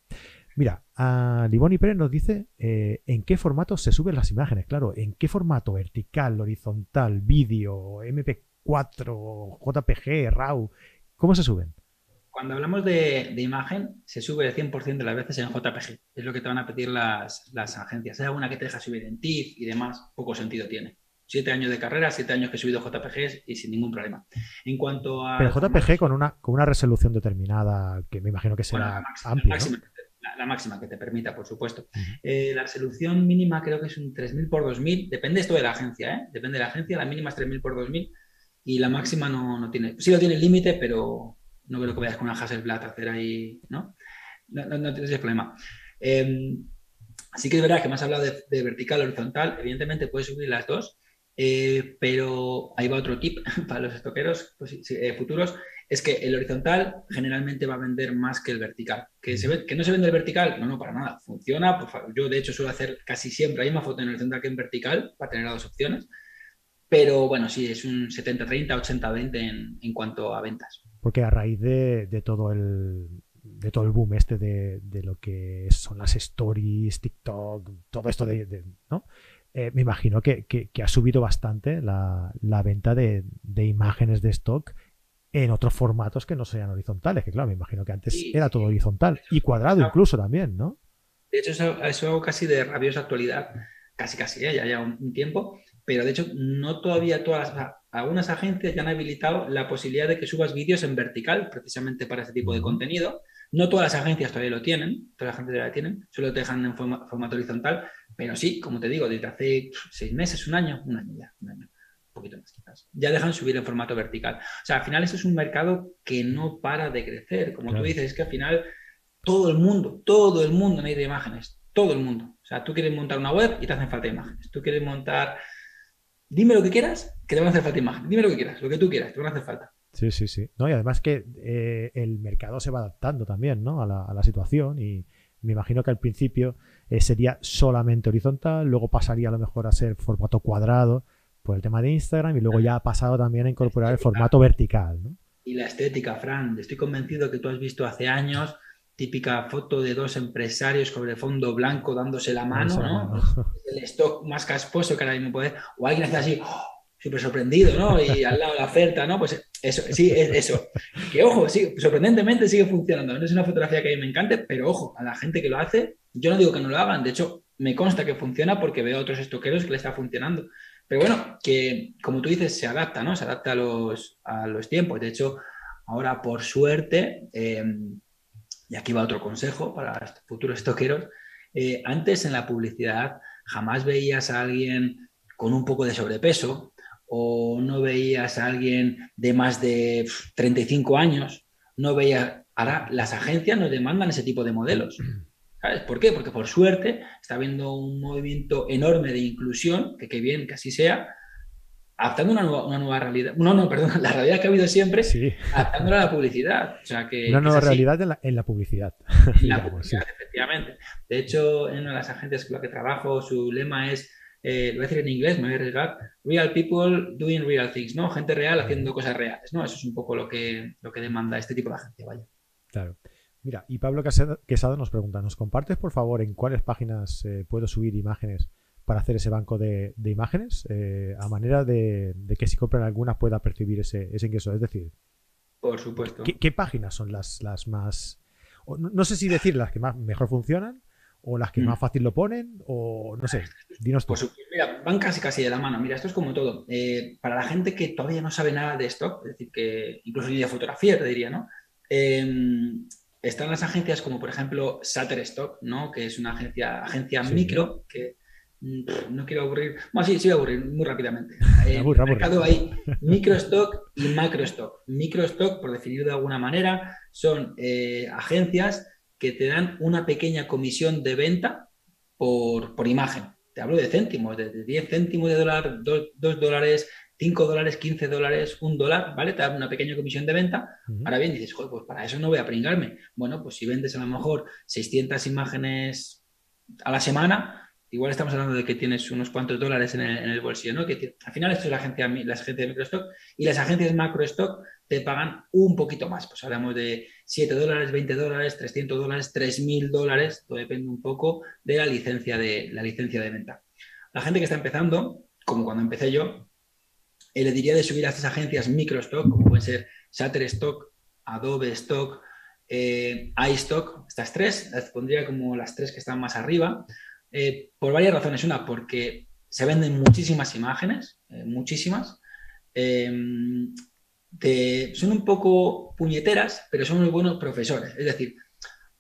Mira, a Liboni Pérez nos dice eh, en qué formato se suben las imágenes, claro, en qué formato, vertical, horizontal, vídeo, MP4, JPG, RAW, ¿cómo se suben? Cuando hablamos de, imagen, se sube el 100% de las veces en JPG. Es lo que te van a pedir las, agencias. Hay alguna que te deja subir en TIFF y demás, poco sentido tiene. Siete años de carrera, siete años que he subido JPGs y sin ningún problema. En cuanto a. Pero JPG con una, con una resolución determinada, que me imagino que será amplia. La máxima, que te permita, por supuesto. Eh, la resolución mínima creo que es un 3000 por 2000. Depende esto de la agencia, ¿eh? Depende de la agencia. La mínima es 3000 por 2000 y la máxima no, no tiene. Sí lo tiene el límite, pero no creo que vayas con una Hasselblad a hacer ahí, ¿no? No, no, tienes problema. Eh, sí que es verdad que me has hablado de, vertical, horizontal, evidentemente puedes subir las dos, eh, pero ahí va otro tip para los estoqueros pues, eh, futuros, es que el horizontal generalmente va a vender más que el vertical. ¿Que, se ¿Que no se vende el vertical? No, no, para nada. Funciona. yo, de hecho, suelo hacer casi siempre hay más foto en horizontal que en vertical para tener las dos opciones. Pero bueno, sí, es un 70-30, 80-20 en, en cuanto a ventas porque a raíz de, todo el de todo el boom este de, lo que son las stories, TikTok, todo esto de, ¿no? Eh, me imagino que, ha subido bastante la, venta de, imágenes de stock en otros formatos que no sean horizontales, que claro, me imagino que antes era todo horizontal y cuadrado incluso también, ¿no? De hecho, eso, eso casi de rabiosa actualidad, casi casi, ¿eh? ya ya un tiempo, pero de hecho no todavía todas las, algunas agencias ya han habilitado la posibilidad de que subas vídeos en vertical, precisamente para este tipo de contenido. No todas las agencias todavía lo tienen, todas las agencias todavía lo tienen, solo te dejan en formato horizontal, pero sí, como te digo, desde hace seis meses, un año, un año ya, un año, un poquito más quizás, ya dejan subir en formato vertical. O sea, al final eso es un mercado que no para de crecer, como tú dices, es que al final todo el mundo, todo el mundo necesita imágenes, todo el mundo. O sea, tú quieres montar una web y te hacen falta imágenes, tú quieres montar dime lo que quieras, que te van a hacer falta imagen. Dime lo que quieras, lo que tú quieras, te van a hacer falta. Sí, sí, sí. No, y además que eh, el mercado se va adaptando también ¿no? a, la, situación y me imagino que al principio eh, sería solamente horizontal, luego pasaría a lo mejor a ser formato cuadrado por el tema de Instagram y luego ya ha pasado también a incorporar el formato vertical. ¿no? Y la estética, Fran, estoy convencido que tú has visto hace años típica foto de dos empresarios sobre fondo blanco dándose la mano, ¿no? El stock más casposo que ahora mismo puede, o alguien hace así, ¡oh! súper sorprendido, ¿no? Y al lado la oferta, ¿no? Pues eso, sí, es eso. Que ojo, sí, sorprendentemente sigue funcionando. No es una fotografía que a mí me encante, pero ojo, a la gente que lo hace, yo no digo que no lo hagan, de hecho, me consta que funciona porque veo a otros estoqueros que le está funcionando. Pero bueno, que como tú dices, se adapta, ¿no? Se adapta a los, a los tiempos. De hecho, ahora por suerte, eh, y aquí va otro consejo para futuros estoqueros, eh, antes en la publicidad jamás veías a alguien con un poco de sobrepeso o no veías a alguien de más de 35 años, no veías, ahora las agencias nos demandan ese tipo de modelos. ¿Sabes por qué? Porque por suerte está habiendo un movimiento enorme de inclusión, que qué bien que así sea, adaptando una nueva, una nueva, realidad. No, no, perdón, la realidad que ha habido siempre, sí. adaptándola a la publicidad. O sea, que, una nueva realidad en la, en la, publicidad. En la publicidad, efectivamente. De hecho, en una de las agencias con las que trabajo, su lema es, eh, lo voy a decir en inglés, me voy a arriesgar, real people doing real things, ¿no? Gente real haciendo cosas reales, ¿no? Eso es un poco lo que, lo que demanda este tipo de agencia, vaya. Claro. Mira, y Pablo Quesada nos pregunta, ¿nos compartes por favor en cuáles páginas eh, puedo subir imágenes para hacer ese banco de, imágenes? Eh, a manera de, que si compran algunas pueda percibir ese, ingreso. Es decir, por supuesto. ¿qué, páginas son las, las más... No, sé si decir las que más mejor funcionan o las que mm. más fácil lo ponen o no sé, dinos tú. Pues, mira, van casi casi de la mano. Mira, esto es como todo. Eh, para la gente que todavía no sabe nada de esto, es decir, que incluso ni de fotografía te diría, ¿no? están las agencias como por ejemplo Shutterstock, ¿no? que es una agencia, agencia micro que no quiero aburrir, bueno, sí, sí voy a aburrir muy rápidamente. En el mercado hay microstock y macrostock. Microstock, por definirlo de alguna manera, son eh, agencias que te dan una pequeña comisión de venta por, por imagen. Te hablo de céntimos, de 10 céntimos de dólar, 2 dólares, 5 dólares, 15 dólares, 1 dólar, ¿vale? Te da una pequeña comisión de venta. Ahora bien, dices, joder, pues para eso no voy a pringarme. Bueno, pues si vendes a lo mejor 600 imágenes a la semana, igual estamos hablando de que tienes unos cuantos dólares en el, bolsillo, ¿no? Que al final esto es la agencia, la agencia de microstock y las agencias macrostock te pagan un poquito más. Pues hablamos de 7 dólares, 20 dólares, 300 dólares, 3.000 dólares, todo depende un poco de la licencia de, la licencia de venta. La gente que está empezando, como cuando empecé yo, eh, le diría de subir a estas agencias microstock, como pueden ser Shutterstock, Adobe Stock, eh, iStock, estas tres, las pondría como las tres que están más arriba, eh, por varias razones. Una, porque se venden muchísimas imágenes, muchísimas. son un poco puñeteras, pero son muy buenos profesores. Es decir,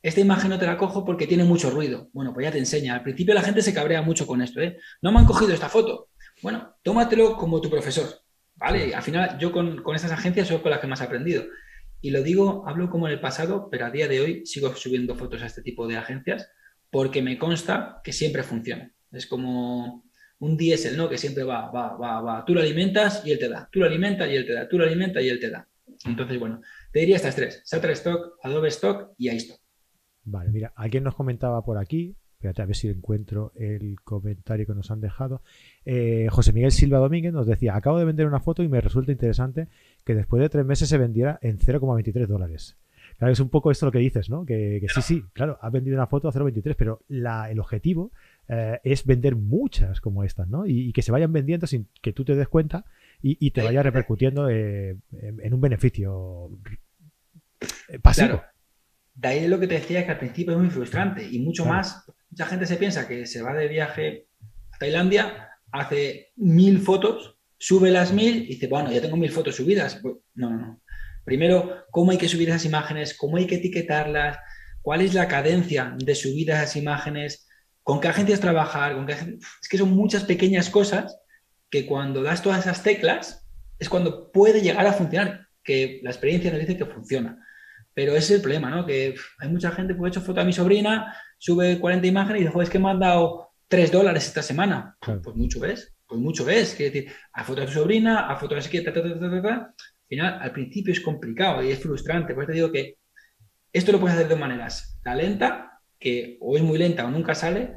esta imagen no te la cojo porque tiene mucho ruido. Bueno, pues ya te enseña. Al principio la gente se cabrea mucho con esto. No me han cogido esta foto. Bueno, tómatelo como tu profesor. ¿Vale? Al final, yo con, con estas agencias soy con las que más he aprendido. Y lo digo, hablo como en el pasado, pero a día de hoy sigo subiendo fotos a este tipo de agencias porque me consta que siempre funciona. Es como un diésel, ¿no? Que siempre va, va, va, va. Tú lo alimentas y él te da. Tú lo alimentas y él te da. Tú lo alimentas y él te da. Entonces, bueno, te diría estas tres. Shutterstock, Adobe Stock y iStock. Vale, mira, alguien nos comentaba por aquí, Espérate a ver si encuentro el comentario que nos han dejado. Eh, José Miguel Silva Domínguez nos decía, acabo de vender una foto y me resulta interesante que después de tres meses se vendiera en 0,23 dólares. Claro, es un poco esto lo que dices, ¿no? Que, sí, sí, claro, has vendido una foto a 0,23, pero el objetivo eh, es vender muchas como estas, ¿no? Y, que se vayan vendiendo sin que tú te des cuenta y, te vaya repercutiendo eh, en, un beneficio pasivo. De ahí lo que te decía que al principio es muy frustrante y mucho más Mucha gente se piensa que se va de viaje a Tailandia, hace mil fotos, sube las mil y dice, bueno, ya tengo mil fotos subidas. Pues, no, no, no. Primero, cómo hay que subir esas imágenes, cómo hay que etiquetarlas, cuál es la cadencia de subir esas imágenes, con qué agencias trabajar, con qué es que son muchas pequeñas cosas que cuando das todas esas teclas es cuando puede llegar a funcionar, que la experiencia nos dice que funciona. Pero ese es el problema, ¿no? Que hay mucha gente que ha hecho foto a mi sobrina, sube 40 imágenes y dice, es que me han dado 3 dólares esta semana. Pues mucho ves, pues mucho ves. Quiere decir, a foto de tu sobrina, a foto de así, ta, ta, ta, ta, ta, final, al principio es complicado y es frustrante. Por eso te digo que esto lo puedes hacer de dos maneras. La lenta, que o es muy lenta o nunca sale,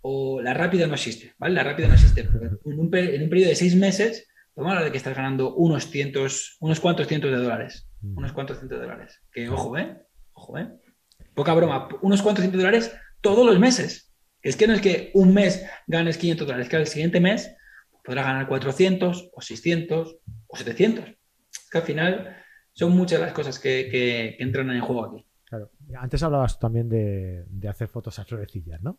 o la rápida no existe, ¿vale? La rápida no existe. En un, en un periodo de seis meses, vamos a hablar de que estás ganando unos cientos, unos cuantos cientos de dólares. Mm. Unos cuantos cientos de dólares. Que ojo, ¿eh? Ojo, ¿eh? poca broma, unos cuantos cientos de dólares todos los meses. Es que no es que un mes ganes 500 dólares, es que al siguiente mes podrás ganar 400 o 600 o 700. Que al final son muchas las cosas que, entran en juego aquí. Claro. Antes hablabas también de, de hacer fotos a florecillas, ¿no?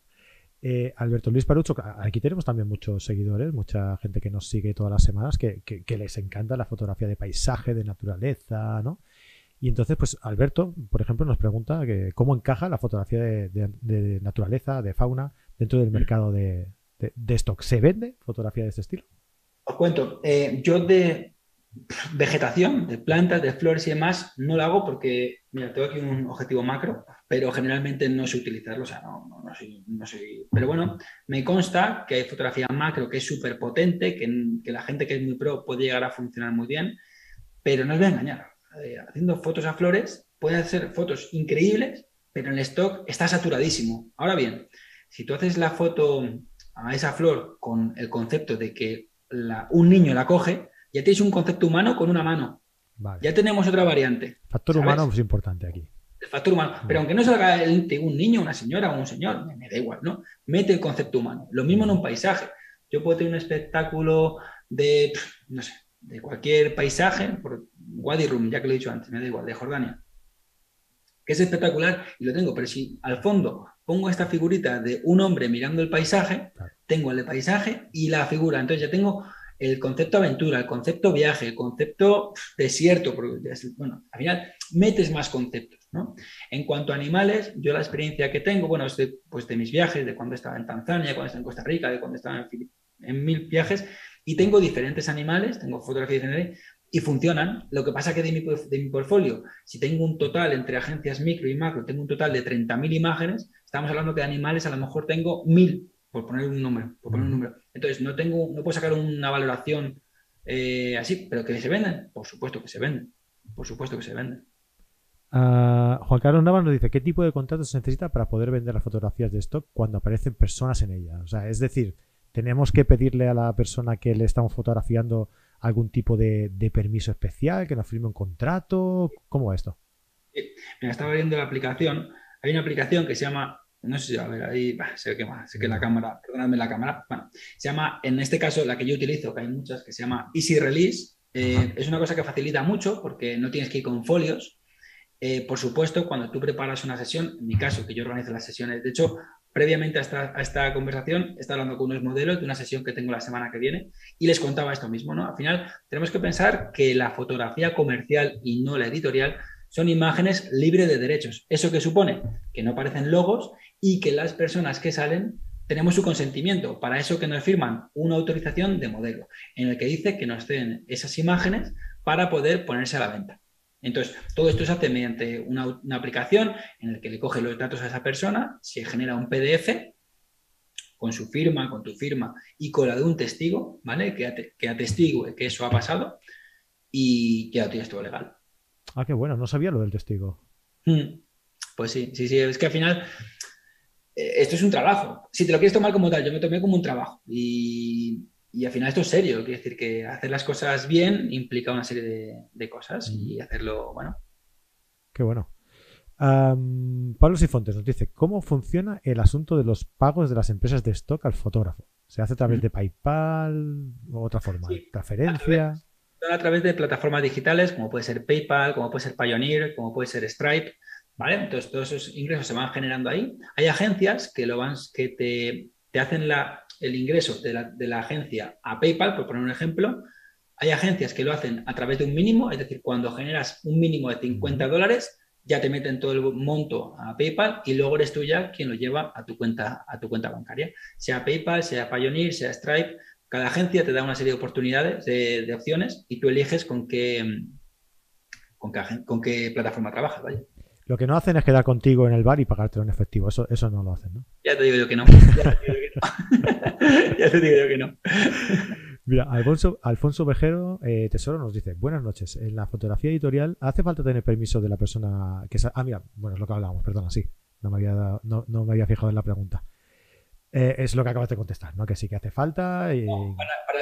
Eh, Alberto Luis Parucho, aquí tenemos también muchos seguidores, mucha gente que nos sigue todas las semanas, que, les encanta la fotografía de paisaje, de naturaleza, ¿no? Y entonces, pues Alberto, por ejemplo, nos pregunta que cómo encaja la fotografía de, naturaleza, de fauna, dentro del mercado de, stock. ¿Se vende fotografía de este estilo? Os cuento, eh, yo de, vegetación, de plantas, de flores y demás, no lo hago porque, mira, tengo aquí un objetivo macro, pero generalmente no sé utilizarlo, o sea, no, no, no, soy, Pero bueno, me consta que hay fotografía macro que es súper potente, que, la gente que es muy pro puede llegar a funcionar muy bien, pero no os voy a engañar. Eh, haciendo fotos a flores, pueden hacer fotos increíbles, pero el stock está saturadísimo. Ahora bien, si tú haces la foto a esa flor con el concepto de que un niño la coge, ya tienes un concepto humano con una mano. Ya tenemos otra variante. Factor humano es importante aquí. El factor humano. Pero aunque no salga un niño, una señora o un señor, me, da igual, ¿no? Mete el concepto humano. Lo mismo en un paisaje. Yo puedo tener un espectáculo de, no sé, de cualquier paisaje, por Wadi Rum, ya que lo he dicho antes, me da igual, de Jordania, que es espectacular y lo tengo, pero si al fondo pongo esta figurita de un hombre mirando el paisaje, tengo el de paisaje y la figura, entonces ya tengo el concepto aventura, el concepto viaje, el concepto desierto, porque, bueno, al final metes más conceptos, ¿no? En cuanto a animales, yo la experiencia que tengo, bueno, es de, pues de mis viajes, de cuando estaba en Tanzania, cuando estaba en Costa Rica, de cuando estaba en, mil viajes, y tengo diferentes animales, tengo fotografías de y funcionan. Lo que pasa que de mi, de mi portfolio, si tengo un total entre agencias micro y macro, tengo un total de 30.000 imágenes, estamos hablando que de animales a lo mejor tengo 1.000 por poner un número, por poner un número. Entonces, no tengo, no puedo sacar una valoración eh, así, pero que se venden, por supuesto que se venden, por supuesto que se venden. Ah, Juan Carlos Navas nos dice, ¿qué tipo de contratos se necesita para poder vender las fotografías de stock cuando aparecen personas en ellas? O sea, es decir, ¿tenemos que pedirle a la persona que le estamos fotografiando algún tipo de, permiso especial, que nos firme un contrato? ¿Cómo va esto? Mira, estaba viendo la aplicación. Hay una aplicación que se llama no sé si, a ver, ahí sé que, sé que la cámara, perdóname la cámara, bueno, se llama, en este caso, la que yo utilizo, que hay muchas, que se llama Easy Release. Eh, es una cosa que facilita mucho porque no tienes que ir con folios. Eh, por supuesto, cuando tú preparas una sesión, en mi caso, que yo organizo las sesiones, de hecho, previamente a esta, a esta conversación, estaba hablando con unos modelos de una sesión que tengo la semana que viene y les contaba esto mismo, ¿no? Al final, tenemos que pensar que la fotografía comercial y no la editorial son imágenes libres de derechos. ¿Eso qué supone? Que no aparecen logos y que las personas que salen tenemos su consentimiento. Para eso que nos firman una autorización de modelo, en el que dice que nos den esas imágenes para poder ponerse a la venta. Entonces, todo esto se hace mediante una, aplicación en la que le coge los datos a esa persona, se genera un PDF con su firma, con tu firma y con la de un testigo, ¿vale? Que, que atestigue que eso ha pasado y ya tienes todo legal. Ah, qué bueno, no sabía lo del testigo. Mm. Pues sí, sí, sí, es que al final esto es un trabajo. Si te lo quieres tomar como tal, yo me tomé como un trabajo. Y, al final esto es serio. Quiere decir que hacer las cosas bien implica una serie de, cosas y hacerlo, bueno. Qué bueno. Pablo Sifontes nos dice, ¿cómo funciona el asunto de los pagos de las empresas de stock al fotógrafo? ¿Se hace a través de PayPal o otra forma? ¿Transferencia? a través de plataformas digitales como puede ser PayPal, como puede ser Pioneer, como puede ser Stripe, ¿vale? Entonces todos esos ingresos se van generando ahí. Hay agencias que, lo van, que te, te hacen la, el ingreso de la, de la, agencia a PayPal, por poner un ejemplo. Hay agencias que lo hacen a través de un mínimo, es decir, cuando generas un mínimo de 50 dólares, ya te meten todo el monto a PayPal y luego eres tú ya quien lo lleva a tu cuenta, a tu cuenta bancaria. Sea PayPal, sea Pioneer, sea Stripe, cada agencia te da una serie de oportunidades, de, opciones, y tú eliges con qué, con qué, plataforma trabajas, vaya. Lo que no hacen es quedar contigo en el bar y pagártelo en efectivo. Eso, eso no lo hacen, ¿no? Ya te digo yo que no. Ya te digo yo que no. Mira, Alfonso, Alfonso Vejero eh, Tesoro nos dice, buenas noches, en la fotografía editorial hace falta tener permiso de la persona que... Ah, mira, bueno, es lo que hablábamos, perdona, sí, no me había, no, no me había fijado en la pregunta. Eh, es lo que acabas de contestar, ¿no? Que sí que hace falta.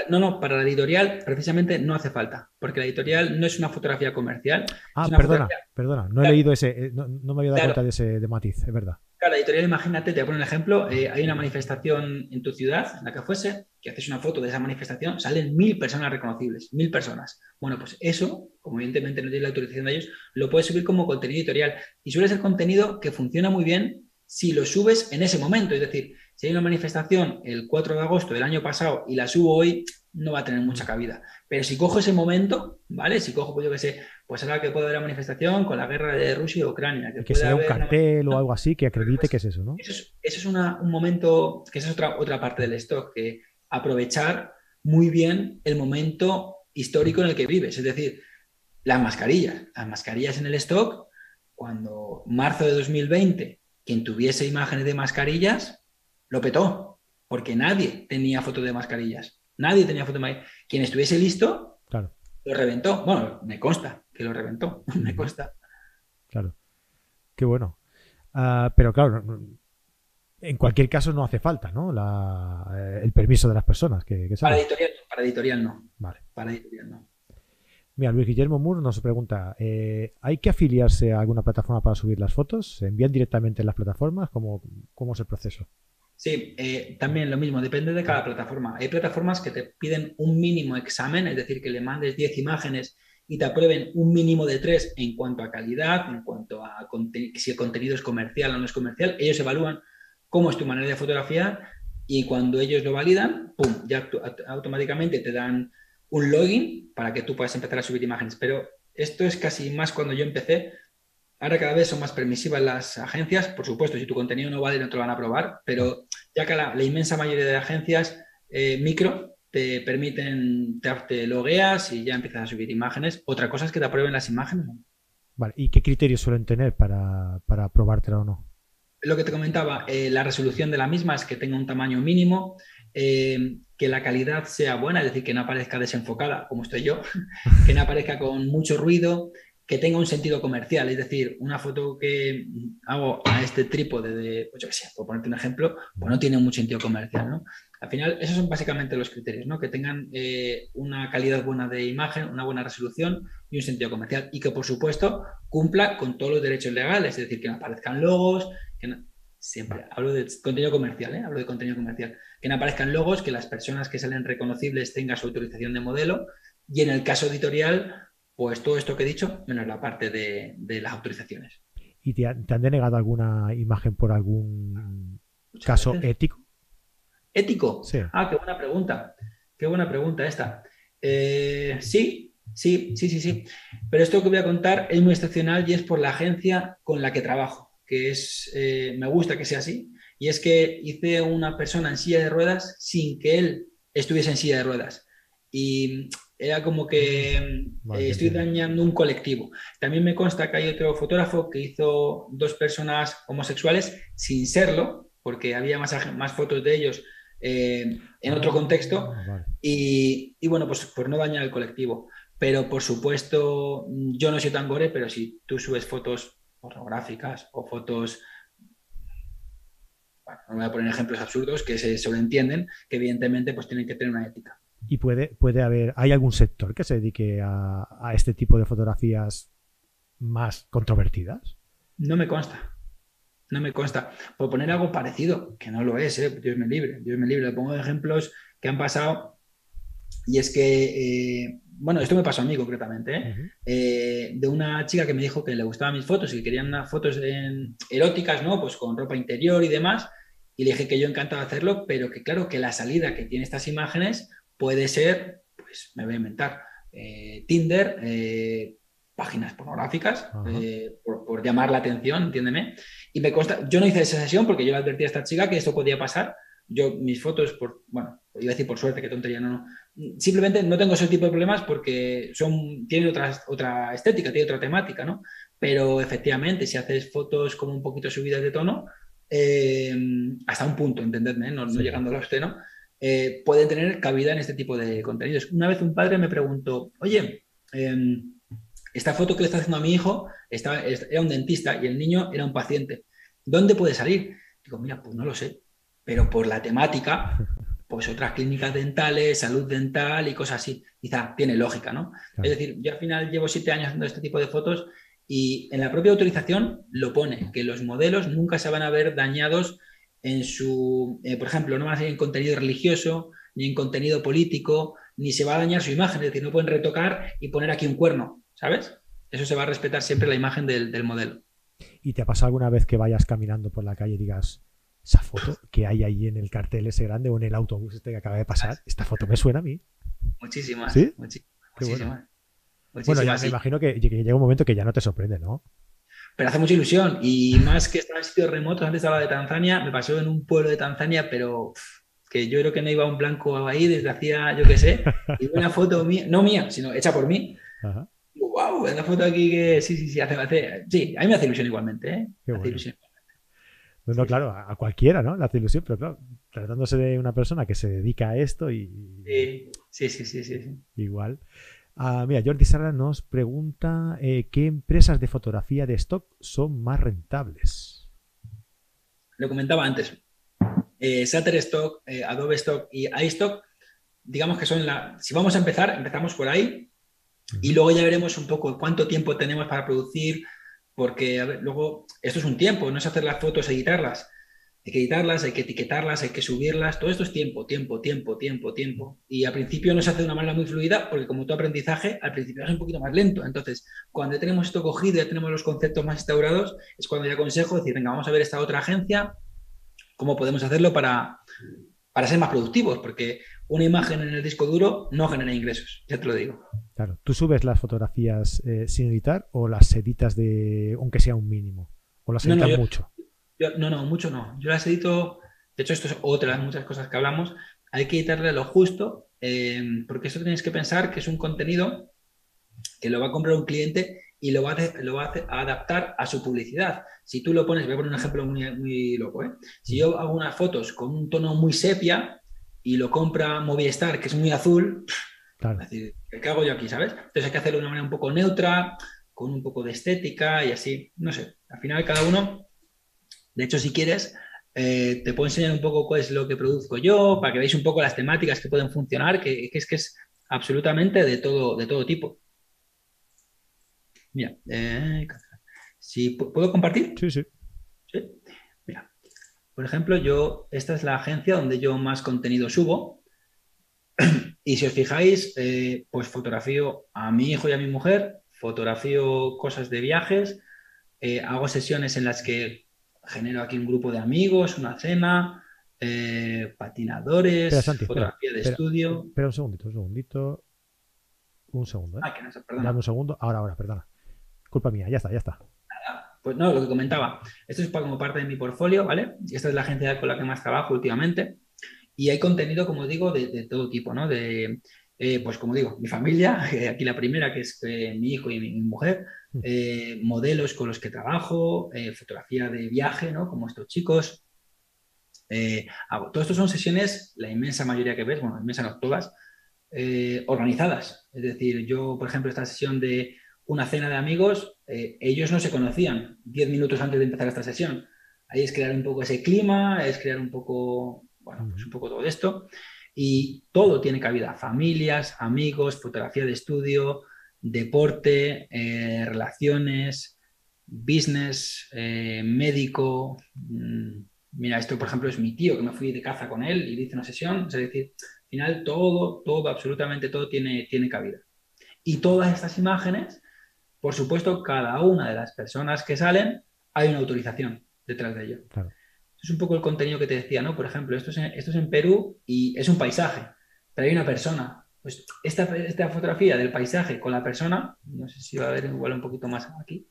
No, no, para, la editorial precisamente no hace falta, porque la editorial no es una fotografía comercial. Ah, perdona, perdona, no he leído ese, eh, no, me había dado cuenta de ese de matiz, es verdad. Claro, la editorial, imagínate, te voy a poner un ejemplo, eh, hay una manifestación en tu ciudad, en la que fuese, que haces una foto de esa manifestación, salen mil personas reconocibles, mil personas. Bueno, pues eso, como evidentemente no tiene la autorización de ellos, lo puedes subir como contenido editorial. Y suele ser contenido que funciona muy bien si lo subes en ese momento. Es decir, si hay una manifestación el 4 de agosto del año pasado y la subo hoy, no va a tener mucha cabida. Pero si cojo ese momento, ¿vale? Si cojo, pues yo qué sé, pues ahora que puede haber la manifestación con la guerra de Rusia y Ucrania. Que, sea un cartel o algo así que acredite que es eso, ¿no? Eso es, un momento, que esa es otra, otra parte del stock, que aprovechar muy bien el momento histórico en el que vives. Es decir, las mascarillas. Las mascarillas en el stock, cuando marzo de 2020 quien tuviese imágenes de mascarillas, lo petó, porque nadie tenía fotos de mascarillas. Nadie tenía fotos de mascarillas. Quien estuviese listo, claro. lo reventó. Bueno, me consta que lo reventó, me consta. Claro. Qué bueno. Ah, pero claro, en cualquier caso no hace falta, ¿no? Eh, el permiso de las personas que, para editorial, para editorial no. Vale. Para editorial no. Mira, Luis Guillermo Moore nos pregunta, eh, ¿hay que afiliarse a alguna plataforma para subir las fotos? ¿Se envían directamente en las plataformas? ¿Cómo, cómo es el proceso? Sí, eh, también lo mismo, depende de cada plataforma. Hay plataformas que te piden un mínimo examen, es decir, que le mandes 10 imágenes y te aprueben un mínimo de 3 en cuanto a calidad, en cuanto a si el contenido es comercial o no es comercial. Ellos evalúan cómo es tu manera de fotografiar y cuando ellos lo validan, ¡pum!, ya automáticamente te dan un login para que tú puedas empezar a subir imágenes. Pero esto es casi más cuando yo empecé. Ahora cada vez son más permisivas las agencias. Por supuesto, si tu contenido no vale, no te lo van a probar. Pero ya que la, inmensa mayoría de agencias eh, micro te permiten, te, te, logueas y ya empiezas a subir imágenes. Otra cosa es que te aprueben las imágenes. Vale, ¿y qué criterios suelen tener para, para probártela o no? Lo que te comentaba, eh, la resolución de la misma es que tenga un tamaño mínimo, eh, que la calidad sea buena, es decir, que no aparezca desenfocada, como estoy yo, que no aparezca con mucho ruido, que tenga un sentido comercial, es decir, una foto que hago a este trípode de, pues yo por ponerte un ejemplo, pues no tiene mucho sentido comercial, ¿no? Al final, esos son básicamente los criterios, ¿no? Que tengan eh, una calidad buena de imagen, una buena resolución y un sentido comercial. Y que, por supuesto, cumpla con todos los derechos legales, es decir, que no aparezcan logos, que siempre hablo de contenido comercial, ¿eh? hablo de contenido comercial, que no aparezcan logos, que las personas que salen reconocibles tengan su autorización de modelo y en el caso editorial, pues todo esto que he dicho, menos la parte de, las autorizaciones. ¿Y te, han denegado alguna imagen por algún caso ético? ¿Ético? Sí. Ah, qué buena pregunta. Qué buena pregunta esta. Eh, sí, sí, sí, sí, sí. Pero esto que voy a contar es muy excepcional y es por la agencia con la que trabajo que es, eh, me gusta que sea así, y es que hice una persona en silla de ruedas sin que él estuviese en silla de ruedas. Y era como que eh, estoy dañando un colectivo. También me consta que hay otro fotógrafo que hizo dos personas homosexuales sin serlo, porque había más, más fotos de ellos eh, en otro contexto. Ah, y, y, bueno, pues por no dañar el colectivo. Pero por supuesto, yo no soy tan gore, pero si tú subes fotos pornográficas o fotos, bueno, no voy a poner ejemplos absurdos que se sobreentienden, que evidentemente pues tienen que tener una ética. Y puede, puede haber, ¿hay algún sector que se dedique a, este tipo de fotografías más controvertidas? No me consta. No me consta. Por poner algo parecido, que no lo es, ¿eh? Dios me libre, Dios me libre. Le pongo ejemplos que han pasado y es que eh, bueno, esto me pasó a mí concretamente, ¿eh? Eh, de una chica que me dijo que le gustaban mis fotos y que querían unas fotos eróticas, ¿no? Pues con ropa interior y demás. Y le dije que yo encantado de hacerlo, pero que claro, que la salida que tiene estas imágenes puede ser, pues me voy a inventar, eh, Tinder, páginas pornográficas, por, llamar la atención, entiéndeme. Y me consta, yo no hice esa sesión porque yo le advertí a esta chica que esto podía pasar. Yo, mis fotos, por, bueno, iba a decir por suerte, qué tontería, no, no simplemente no tengo ese tipo de problemas porque son, tienen otra, otra estética, tiene otra temática, ¿no? Pero efectivamente, si haces fotos como un poquito subidas de tono, eh, hasta un punto, entendedme, no, llegando a los ¿no? Eh, pueden tener cabida en este tipo de contenidos. Una vez un padre me preguntó, oye, em, esta foto que le está haciendo a mi hijo estaba, era un dentista y el niño era un paciente. ¿Dónde puede salir? Digo, mira, pues no lo sé. pero por la temática, pues otras clínicas dentales, salud dental y cosas así. Quizá tiene lógica, ¿no? Es decir, yo al final llevo siete años haciendo este tipo de fotos y en la propia autorización lo pone, que los modelos nunca se van a ver dañados en su, eh, por ejemplo, no van a ser en contenido religioso, ni en contenido político, ni se va a dañar su imagen, es decir, no pueden retocar y poner aquí un cuerno, ¿sabes? Eso se va a respetar siempre la imagen del, modelo. ¿Y te ha pasado alguna vez que vayas caminando por la calle y digas, esa foto que hay ahí en el cartel ese grande o en el autobús este que acaba de pasar, esta foto me suena a mí? Muchísimas. ¿Sí? Muchísimas. Bueno, ya me imagino que, llega un momento que ya no te sorprende, ¿no? Pero hace mucha ilusión y más que estaba en sitios remotos, antes hablaba de Tanzania, me pasó en un pueblo de Tanzania, pero que yo creo que no iba un blanco ahí desde hacía, yo qué sé, y una foto mía, no mía, sino hecha por mí. Ajá. wow, una foto aquí que sí, sí, sí, hace, hace, sí, a mí me hace ilusión igualmente, ¿eh? hace ilusión. No, claro, a, cualquiera, ¿no? Le hace ilusión, pero claro, tratándose de una persona que se dedica a esto y... Sí, sí, sí, sí. Igual. Ah, mira, Jordi Sara nos pregunta eh, ¿qué empresas de fotografía de stock son más rentables? Lo comentaba antes. Eh, Shutterstock, eh, Adobe Stock y iStock, digamos que son la... Si vamos a empezar, empezamos por ahí y luego ya veremos un poco cuánto tiempo tenemos para producir, porque luego esto es un tiempo, no es hacer las fotos, editarlas. Hay que editarlas, hay que etiquetarlas, hay que subirlas, todo esto es tiempo, tiempo, tiempo, tiempo, tiempo. Y al principio no se hace de una manera muy fluida porque como tu aprendizaje, al principio es un poquito más lento. Entonces, cuando ya tenemos esto cogido, ya tenemos los conceptos más instaurados, es cuando ya aconsejo decir, venga, vamos a ver esta otra agencia, cómo podemos hacerlo para, para ser más productivos, porque una imagen en el disco duro no genera ingresos, ya te lo digo. Claro, ¿tú subes las fotografías eh, sin editar o las editas de, aunque sea un mínimo? ¿O las editas mucho? No, no, mucho no. Yo las edito, de hecho esto es otra de las muchas cosas que hablamos, hay que editarle lo justo, eh, porque esto tienes que pensar que es un contenido que lo va a comprar un cliente y lo va, a, lo va a, adaptar a su publicidad. Si tú lo pones, voy a poner un ejemplo muy, muy loco, ¿eh? si yo hago unas fotos con un tono muy sepia y lo compra Movistar, que es muy azul, es decir, ¿qué hago yo aquí, sabes? Entonces hay que hacerlo de una manera un poco neutra, con un poco de estética y así, no sé, al final cada uno, de hecho si quieres, eh, te puedo enseñar un poco cuál es lo que produzco yo, para que veáis un poco las temáticas que pueden funcionar, que, es que es absolutamente de todo, de todo tipo. Mira, eh, si puedo compartir. Sí, sí. Mira, por ejemplo, yo, esta es la agencia donde yo más contenido subo. Y si os fijáis, eh, pues fotografío a mi hijo y a mi mujer, fotografío cosas de viajes, eh, hago sesiones en las que genero aquí un grupo de amigos, una cena, eh, patinadores, fotografía de estudio. Espera un segundito, un segundito. Un segundo. Ah, que no Dame un segundo. Ahora, ahora, perdona. Culpa mía, ya está, ya está. Pues no, lo que comentaba. Esto es como parte de mi portfolio, ¿vale? Y esta es la agencia con la que más trabajo últimamente. Y hay contenido, como digo, de, todo tipo, ¿no? De, eh, pues como digo, mi familia, aquí la primera, que es eh, mi hijo y mi, mujer. Eh, modelos con los que trabajo, fotografía de viaje, ¿no? Como estos chicos. hago. Todo esto son sesiones, la inmensa mayoría que ves, bueno, inmensa no todas, organizadas. Es decir, yo, por ejemplo, esta sesión de una cena de amigos, ellos no se conocían 10 minutos antes de empezar esta sesión. Ahí es crear un poco ese clima, es crear un poco bueno, pues un poco todo esto. Y todo tiene cabida, familias, amigos, fotografía de estudio, deporte, eh, relaciones, business, eh, médico. Mm, mira, esto por ejemplo es mi tío, que me fui de caza con él y hice una sesión. Es decir, al final todo, todo, absolutamente todo tiene, tiene cabida. Y todas estas imágenes, por supuesto, cada una de las personas que salen, hay una autorización detrás de ello. Claro es un poco el contenido que te decía, ¿no? Por ejemplo, esto es en, esto es en Perú y es un paisaje, pero hay una persona. Pues esta, esta fotografía del paisaje con la persona, no sé si va a ver igual un poquito más aquí.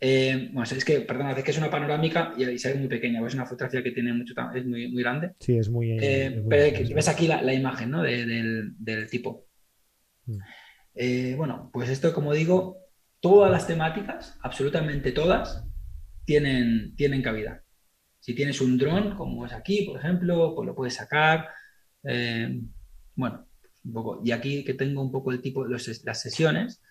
Eh, bueno, es que, perdón, es que es una panorámica y, se ve muy pequeña, pues es una fotografía que tiene mucho, es muy, muy grande. Sí, es muy... Eh, pero ves aquí la, imagen, ¿no? del, del, tipo. Mm. Eh, bueno, pues esto, como digo, todas las temáticas, absolutamente todas, tienen, tienen cabida. Si tienes un dron, como es aquí, por ejemplo, pues lo puedes sacar. Eh, bueno, Y aquí que tengo un poco el tipo de las sesiones,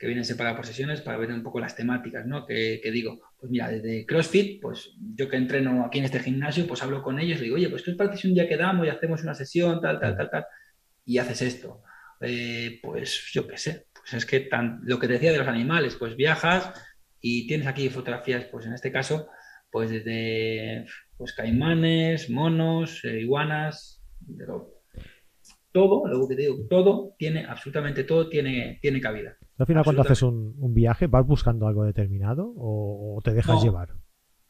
que vienen separadas por sesiones para ver un poco las temáticas, ¿no? Que, digo, pues mira, desde CrossFit, pues yo que entreno aquí en este gimnasio, pues hablo con ellos y digo, oye, pues tú parece un día que damos y hacemos una sesión, tal, tal, tal, tal, y haces esto. Eh, pues yo qué sé, pues es que lo que decía de los animales, pues viajas y tienes aquí fotografías, pues en este caso, pues desde pues caimanes, monos, eh, iguanas, todo, lo que te digo, todo tiene, absolutamente todo tiene, tiene cabida. Al final, cuando haces un, viaje, ¿vas buscando algo determinado o, te dejas llevar?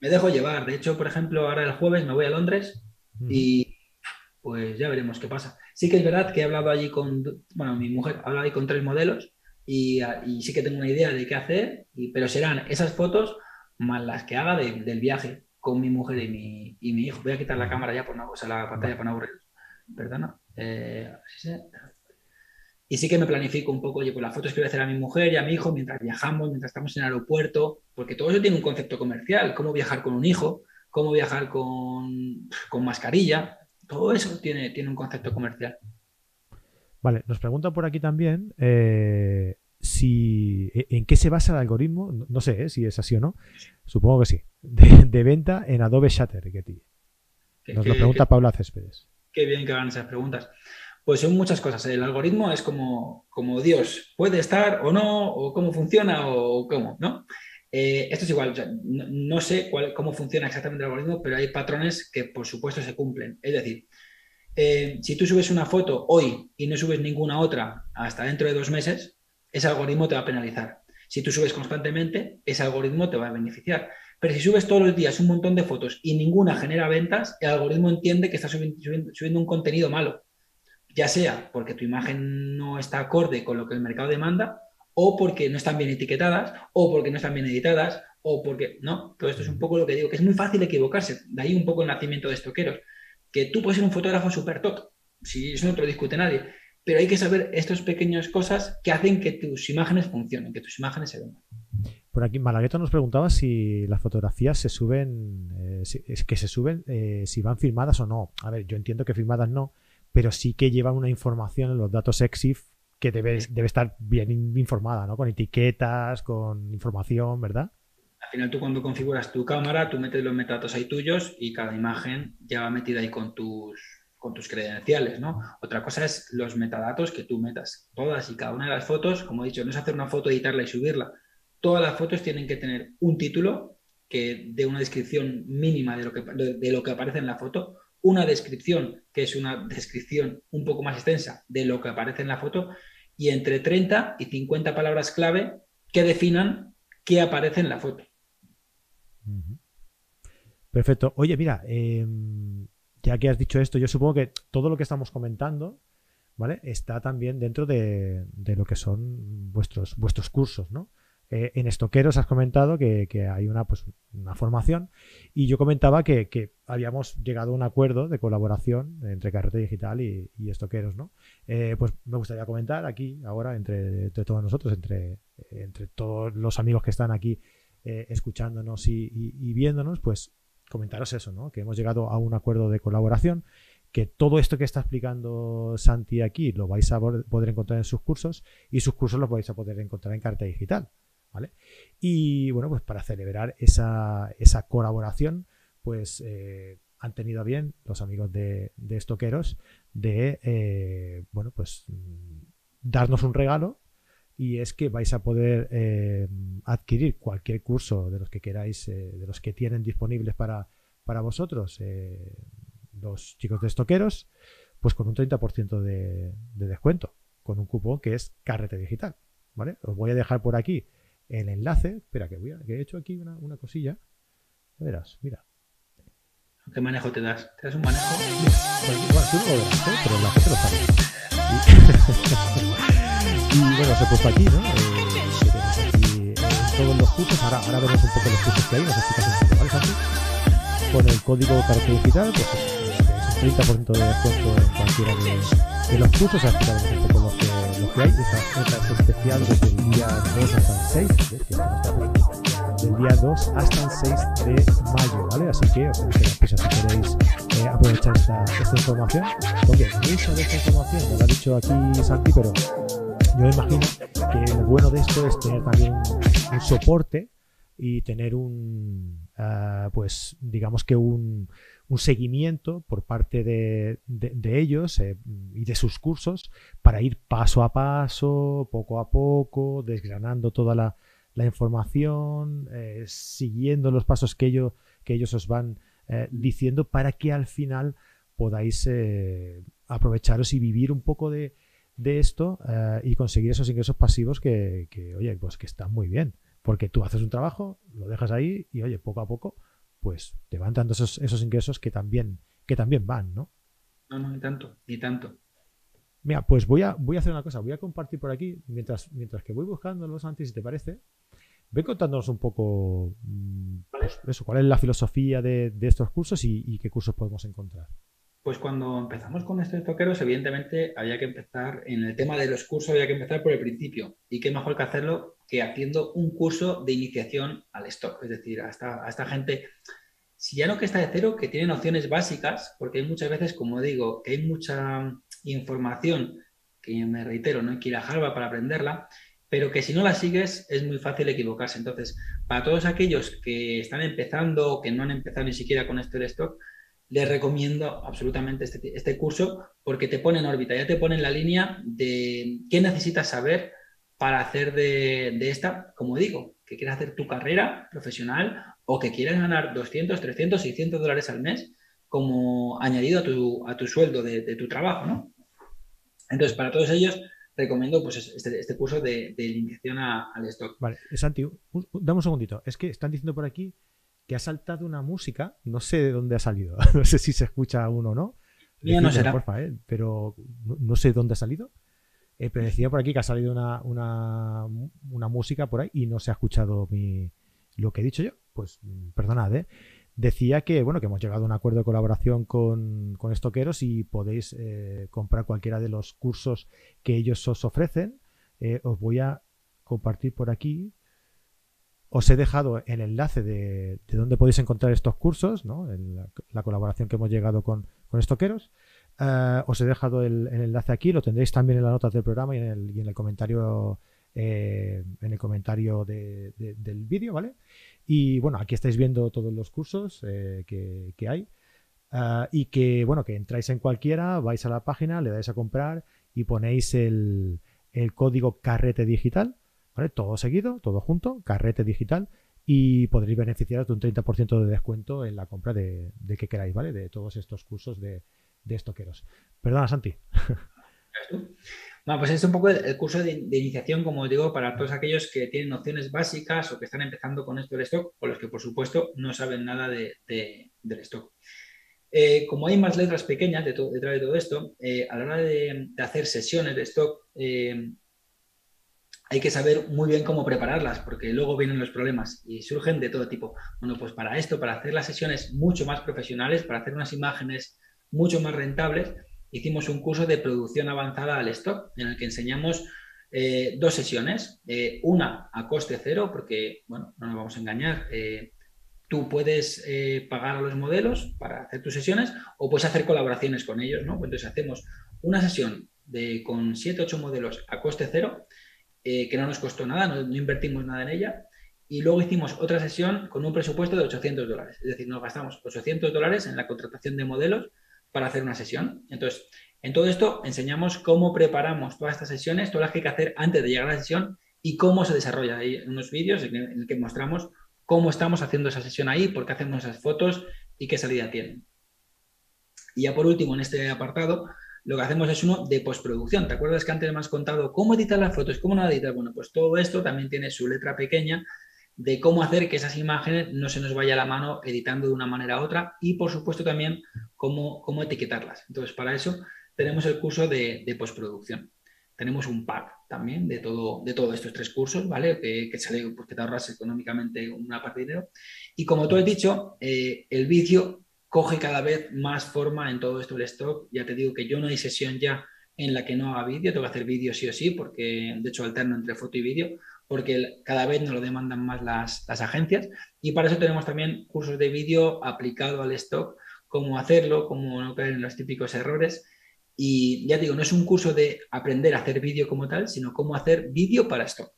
Me dejo llevar. De hecho, por ejemplo, ahora el jueves me voy a Londres y pues ya veremos qué pasa. Sí que es verdad que he hablado allí con, bueno, mi mujer ha hablado ahí con tres modelos y, sí que tengo una idea de qué hacer, pero serán esas fotos más las que haga del viaje con mi mujer y mi, y mi, hijo. Voy a quitar la cámara ya por no, o sea, la pantalla para no aburrir. Perdona. Eh, y sí que me planifico un poco, oye, pues las fotos que voy a hacer a mi mujer y a mi hijo mientras viajamos, mientras estamos en el aeropuerto, porque todo eso tiene un concepto comercial, cómo viajar con un hijo, cómo viajar con, con mascarilla, todo eso tiene, tiene un concepto comercial. Vale, nos preguntan por aquí también eh, si e, en qué se basa el algoritmo, no, sé eh, si es así o no, supongo que sí, de, venta en Adobe Shutter. Nos lo pregunta Paula Céspedes. Qué bien que hagan esas preguntas. Pues son muchas cosas. El algoritmo es como, como Dios, puede estar o no, o cómo funciona o cómo, ¿no? Eh, esto es igual, no, sé cómo funciona exactamente el algoritmo, pero hay patrones que por supuesto se cumplen. Es decir, eh, si tú subes una foto hoy y no subes ninguna otra hasta dentro de dos meses, ese algoritmo te va a penalizar. Si tú subes constantemente, ese algoritmo te va a beneficiar. Pero si subes todos los días un montón de fotos y ninguna genera ventas, el algoritmo entiende que estás subiendo, un contenido malo. Ya sea porque tu imagen no está acorde con lo que el mercado demanda, o porque no están bien etiquetadas, o porque no están bien editadas, o porque. No, todo esto es un poco lo que digo, que es muy fácil equivocarse. De ahí un poco el nacimiento de estoqueros. Que tú puedes ser un fotógrafo súper top, si eso no te lo discute nadie, pero hay que saber estas pequeñas cosas que hacen que tus imágenes funcionen, que tus imágenes se vendan. Por aquí, Malagueto nos preguntaba si las fotografías se suben, eh, es que se suben, eh, si van filmadas o no. A ver, yo entiendo que filmadas no, pero sí que llevan una información en los datos EXIF que debe, debe estar bien informada, ¿no? Con etiquetas, con información, ¿verdad? Al final tú cuando configuras tu cámara, tú metes los metadatos ahí tuyos y cada imagen ya va metida ahí con tus, con tus credenciales, ¿no? Otra cosa es los metadatos que tú metas. Todas y cada una de las fotos, como he dicho, no es hacer una foto, editarla y subirla todas las fotos tienen que tener un título que dé una descripción mínima de lo, que, de, lo que aparece en la foto, una descripción que es una descripción un poco más extensa de lo que aparece en la foto y entre 30 y 50 palabras clave que definan qué aparece en la foto. Perfecto. Oye, mira, em, ya que has dicho esto, yo supongo que todo lo que estamos comentando, ¿vale? Está también dentro de, de lo que son vuestros, vuestros cursos, ¿no? Eh, en Estoqueros has comentado que, hay una, pues, una formación y yo comentaba que, habíamos llegado a un acuerdo de colaboración entre Carrete Digital y, Estoqueros, ¿no? Eh, pues me gustaría comentar aquí, ahora, entre, todos nosotros, entre, entre todos los amigos que están aquí eh, escuchándonos y, viéndonos, pues comentaros eso, ¿no? Que hemos llegado a un acuerdo de colaboración que todo esto que está explicando Santi aquí lo vais a poder encontrar en sus cursos y sus cursos los vais a poder encontrar en Carta Digital. Y bueno, pues para celebrar esa, colaboración, pues eh, han tenido bien los amigos de, Estoqueros de, eh, bueno, pues darnos un regalo y es que vais a poder eh, adquirir cualquier curso de los que queráis, de los que tienen disponibles para, para vosotros los chicos de Estoqueros, pues con un 30% de, de descuento, con un cupón que es Carrete Digital. ¿Vale? Os voy a dejar por aquí el enlace. Espera, que, voy a, que he hecho aquí una, una cosilla. Ya verás, mira. ¿Qué manejo te das? ¿Te das un manejo? Pues, bueno, tú no lo verás, ¿eh? pero la gente lo sabe. Y, y bueno, se puesto aquí, ¿no? Eh, aquí eh, todos los cursos. Ahora, ahora vemos un poco los cursos que hay, nos explicas un poco, ¿vale, Santi? Con el código carácter digital, pues 30% de descuento en cualquiera de, de los cursos. Ahora un poco los que lo que hay, esta oferta es especial desde el día 2 hasta el 6, del día 2 hasta el 6 de mayo, ¿vale? Así que os pues, si queréis eh, aprovechar esta, esta información. Porque mucha de esta información, me lo ha dicho aquí Santi, pero yo me imagino que lo bueno de esto es tener también un, soporte y tener un, ah, pues digamos que un, un seguimiento por parte de, ellos eh, y de sus cursos para ir paso a paso, poco a poco, desgranando toda la, información, eh, siguiendo los pasos que ellos, que ellos os van eh, diciendo para que al final podáis aprovecharos y vivir un poco de, esto y conseguir esos ingresos pasivos que, que, oye, pues que están muy bien. Porque tú haces un trabajo, lo dejas ahí y, oye, poco a poco pues te van dando esos, esos ingresos que también, que también van, ¿no? No, no, ni tanto, ni tanto. Mira, pues voy a, voy a hacer una cosa, voy a compartir por aquí, mientras, mientras que voy buscando los antes, si te parece, ve contándonos un poco mm, pues eso, cuál es la filosofía de, estos cursos y, qué cursos podemos encontrar. Pues cuando empezamos con estos toqueros, evidentemente había que empezar, en el tema de los cursos había que empezar por el principio. Y qué mejor que hacerlo que haciendo un curso de iniciación al stock. Es decir, a esta, a esta gente, si ya no que está de cero, que tiene nociones básicas, porque hay muchas veces, como digo, que hay mucha información que me reitero, no hay que ir a Harvard para aprenderla, pero que si no la sigues es muy fácil equivocarse. Entonces, para todos aquellos que están empezando o que no han empezado ni siquiera con esto del stock, les recomiendo absolutamente este, este, curso porque te pone en órbita, ya te pone en la línea de qué necesitas saber para hacer de, esta, como digo, que quieras hacer tu carrera profesional o que quieras ganar 200, 300, 600 dólares al mes como añadido a tu, a tu sueldo de, tu trabajo, ¿no? Entonces, para todos ellos, recomiendo pues, este, este curso de, de al stock. Vale, Santi, dame un segundito. Es que están diciendo por aquí que ha saltado una música, no sé de dónde ha salido, no sé si se escucha uno o no. no será. Porfa, ¿eh? Pero no, sé dónde ha salido. Eh, pero decía por aquí que ha salido una, una, música por ahí y no se ha escuchado mi, lo que he dicho yo. Pues perdonad, ¿eh? Decía que, bueno, que hemos llegado a un acuerdo de colaboración con, con Estoqueros y podéis eh, comprar cualquiera de los cursos que ellos os ofrecen. os voy a compartir por aquí os he dejado el enlace de, de dónde podéis encontrar estos cursos, ¿no? La, colaboración que hemos llegado con, con estoqueros. Eh, os he dejado el, enlace aquí, lo tendréis también en las notas del programa y en el, y en el comentario eh, en el comentario del vídeo, ¿vale? Y bueno, aquí estáis viendo todos los cursos eh, que, hay. y que, bueno, que entráis en cualquiera, vais a la página, le dais a comprar y ponéis el código carrete digital todo seguido, todo junto, carrete digital y podréis beneficiaros de un 30% de descuento en la compra de, que queráis, ¿vale? De todos estos cursos de, estoqueros. Perdona, Santi. Bueno, pues es un poco el, curso de, iniciación, como digo, para todos aquellos que tienen nociones básicas o que están empezando con esto del stock o los que, por supuesto, no saben nada de, del stock. Eh, como hay más letras pequeñas detrás de todo esto, eh, a la hora de, hacer sesiones de stock, eh, hay que saber muy bien cómo prepararlas, porque luego vienen los problemas y surgen de todo tipo. Bueno, pues para esto, para hacer las sesiones mucho más profesionales, para hacer unas imágenes mucho más rentables, hicimos un curso de producción avanzada al stock, en el que enseñamos eh, dos sesiones. Eh, una a coste cero, porque, bueno, no nos vamos a engañar. Eh, tú puedes pagar a los modelos para hacer tus sesiones o puedes hacer colaboraciones con ellos, ¿no? Entonces hacemos una sesión de, con 7, 8 modelos a coste cero eh, que no nos costó nada, no, invertimos nada en ella. Y luego hicimos otra sesión con un presupuesto de 800 dólares. Es decir, nos gastamos 800 dólares en la contratación de modelos para hacer una sesión. Entonces, en todo esto enseñamos cómo preparamos todas estas sesiones, todas las que hay que hacer antes de llegar a la sesión y cómo se desarrolla. Hay unos vídeos en el que mostramos cómo estamos haciendo esa sesión ahí, por qué hacemos esas fotos y qué salida tienen. Y ya por último, en este apartado, lo que hacemos es uno de postproducción. ¿Te acuerdas que antes me has contado cómo editar las fotos, cómo no editar? Bueno, pues todo esto también tiene su letra pequeña de cómo hacer que esas imágenes no se nos vaya a la mano editando de una manera u otra y, por supuesto, también cómo, cómo etiquetarlas. Entonces, para eso tenemos el curso de, postproducción. Tenemos un pack también de todo, de todos estos tres cursos, ¿vale? Que, sale porque te ahorras económicamente una parte de dinero. Y como tú has dicho, eh, el vídeo coge cada vez más forma en todo esto del stock. Ya te digo que yo no hay sesión ya en la que no haga vídeo, tengo que hacer vídeo sí o sí, porque de hecho alterno entre foto y vídeo, porque cada vez nos lo demandan más las, agencias. Y para eso tenemos también cursos de vídeo aplicado al stock, cómo hacerlo, cómo no caer en los típicos errores. Y ya digo, no es un curso de aprender a hacer vídeo como tal, sino cómo hacer vídeo para esto.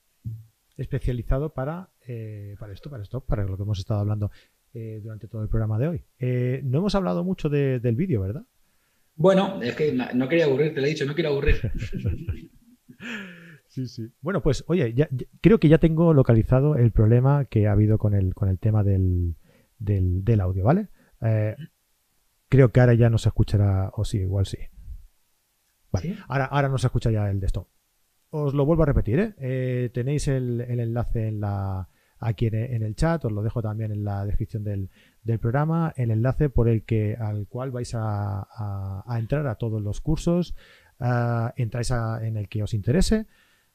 Especializado para, eh, para esto, para esto, para lo que hemos estado hablando eh, durante todo el programa de hoy. Eh, no hemos hablado mucho del vídeo, ¿verdad? Bueno, es que no quería aburrir, te lo he dicho, no quiero aburrir. sí, sí. Bueno, pues oye, creo que ya tengo localizado el problema que ha habido con el, con el tema del, del, audio, ¿vale? creo que ahora ya no se escuchará, o sí, igual sí. Vale. Ahora, ahora no se escucha ya el de esto. Os lo vuelvo a repetir, ¿eh? eh tenéis el, enlace en la, aquí en, el chat, os lo dejo también en la descripción del, programa, el enlace por el que al cual vais a, entrar a todos los cursos, uh, entráis en el que os interese,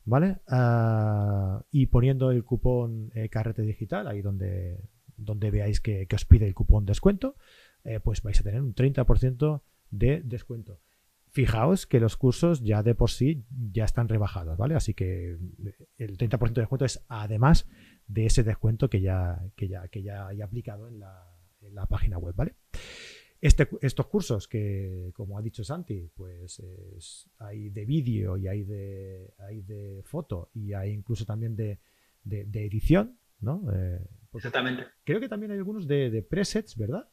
¿vale? Ah, y poniendo el cupón eh, carrete digital, ahí donde, donde veáis que, os pide el cupón descuento, eh, pues vais a tener un 30% de descuento. Fijaos que los cursos ya de por sí ya están rebajados, ¿vale? Así que el 30% de descuento es además de ese descuento que ya, que ya, que ya hay aplicado en la, página web, ¿vale? Este, estos cursos que, como ha dicho Santi, pues hay de vídeo y hay de, hay de foto y hay incluso también de, edición, ¿no? Eh, Exactamente. Creo que también hay algunos de presets, ¿verdad?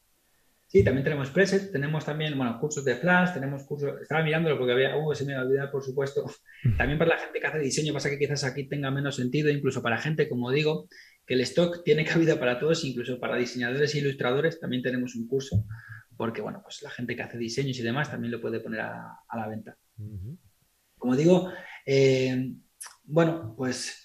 Sí, también tenemos presets, tenemos también, bueno, cursos de Flash, tenemos cursos, estaba mirándolo porque había, uh, se me olvidado, por supuesto, mm. también para la gente que hace diseño, pasa que quizás aquí tenga menos sentido, incluso para gente, como digo, que el stock tiene cabida para todos, incluso para diseñadores e ilustradores, también tenemos un curso, porque, bueno, pues la gente que hace diseños y demás también lo puede poner a, la venta. Como digo, eh, bueno, pues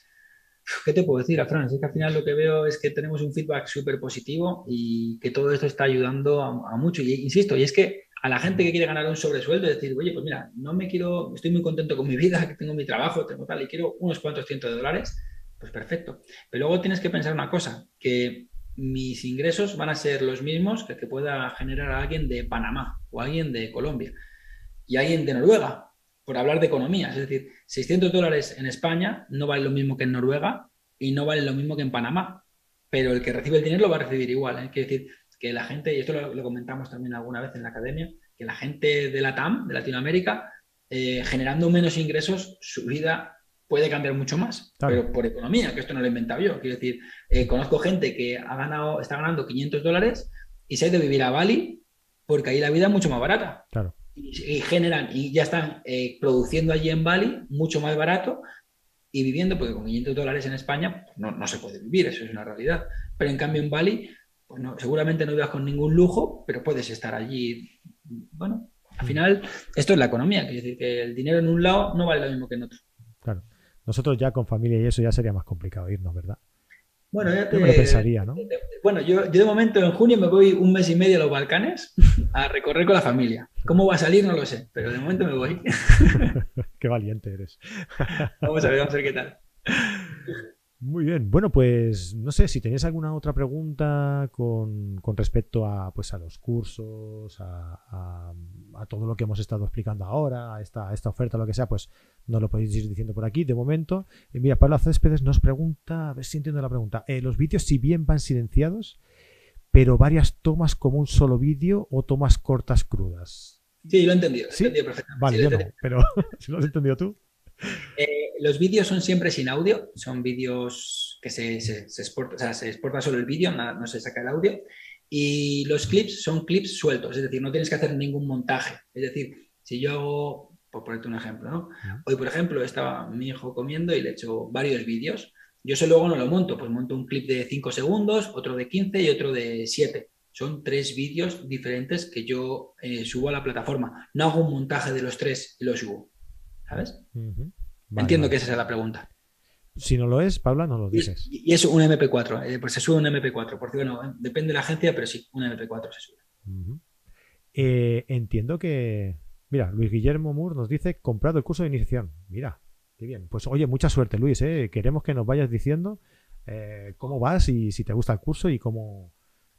¿Qué te puedo decir, Fran? Es que al final lo que veo es que tenemos un feedback súper positivo y que todo esto está ayudando a, mucho. Insisto, y es que a la gente que quiere ganar un sobresueldo, decir, oye, pues mira, no me quiero, estoy muy contento con mi vida, que tengo mi trabajo, tengo tal, y quiero unos cuantos cientos de dólares, pues perfecto. Pero luego tienes que pensar una cosa, que mis ingresos van a ser los mismos que que pueda generar alguien de Panamá o alguien de Colombia y alguien de Noruega por hablar de economía. Es decir, 600 dólares en España no vale lo mismo que en Noruega y no vale lo mismo que en Panamá. Pero el que recibe el dinero lo va a recibir igual. ¿eh? Quiere decir que la gente, y esto lo, comentamos también alguna vez en la academia, que la gente de la TAM, de Latinoamérica, eh, generando menos ingresos, su vida puede cambiar mucho más, pero por economía, que esto no lo he inventado yo. Quiero decir, eh, conozco gente que ha ganado, está ganando 500 dólares y se ha ido a vivir a Bali porque ahí la vida es mucho más barata. Claro y, generan y ya están eh, produciendo allí en Bali mucho más barato y viviendo, porque con 500 dólares en España pues no, se puede vivir, eso es una realidad. Pero en cambio en Bali, pues seguramente no vivas con ningún lujo, pero puedes estar allí. Bueno, al final, esto es la economía, quiere decir que el dinero en un lado no vale lo mismo que en otro. Claro. Nosotros ya con familia y eso ya sería más complicado irnos, ¿verdad? Bueno, ya te, yo me lo pensaría, ¿no? bueno, yo, de momento en junio me voy un mes y medio a los Balcanes a recorrer con la familia. ¿Cómo va a salir? No lo sé, pero de momento me voy. qué valiente eres. vamos a ver, vamos a ver qué tal. Muy bien, bueno, pues no sé si tenéis alguna otra pregunta con, respecto a, pues, a los cursos, a, todo lo que hemos estado explicando ahora, a esta, esta oferta, lo que sea, pues no lo podéis ir diciendo por aquí de momento. Y mira, Pablo Céspedes nos pregunta, a ver si entiendo la pregunta, eh, ¿los vídeos si bien van silenciados, pero varias tomas como un solo vídeo o tomas cortas crudas? Sí, lo he entendido, ¿Sí? he entendido perfectamente. Vale, yo no, pero si lo has entendido tú. Eh, los vídeos son siempre sin audio, son vídeos que se, se, exporta, o sea, se exporta solo el vídeo, no, se saca el audio. Y los clips son clips sueltos, es decir, no tienes que hacer ningún montaje. Es decir, si yo, por ponerte un ejemplo, ¿no? Hoy, por ejemplo, estaba mi hijo comiendo y le he hecho varios vídeos. Yo eso luego no lo monto, pues monto un clip de 5 segundos, otro de 15 y otro de 7. Son tres vídeos diferentes que yo eh, subo a la plataforma. No hago un montaje de los tres y los subo. ¿Sabes? Entiendo que esa es la pregunta. Si no lo es, Paula, no lo dices. Y, es un MP4, eh, pues se sube un MP4, porque bueno, eh, depende de la agencia, pero sí, un MP4 se sube. Eh, entiendo que. Mira, Luis Guillermo Moore nos dice comprado el curso de iniciación. Mira, qué bien. Pues oye, mucha suerte, Luis. Queremos que nos vayas diciendo cómo vas y si te gusta el curso y cómo,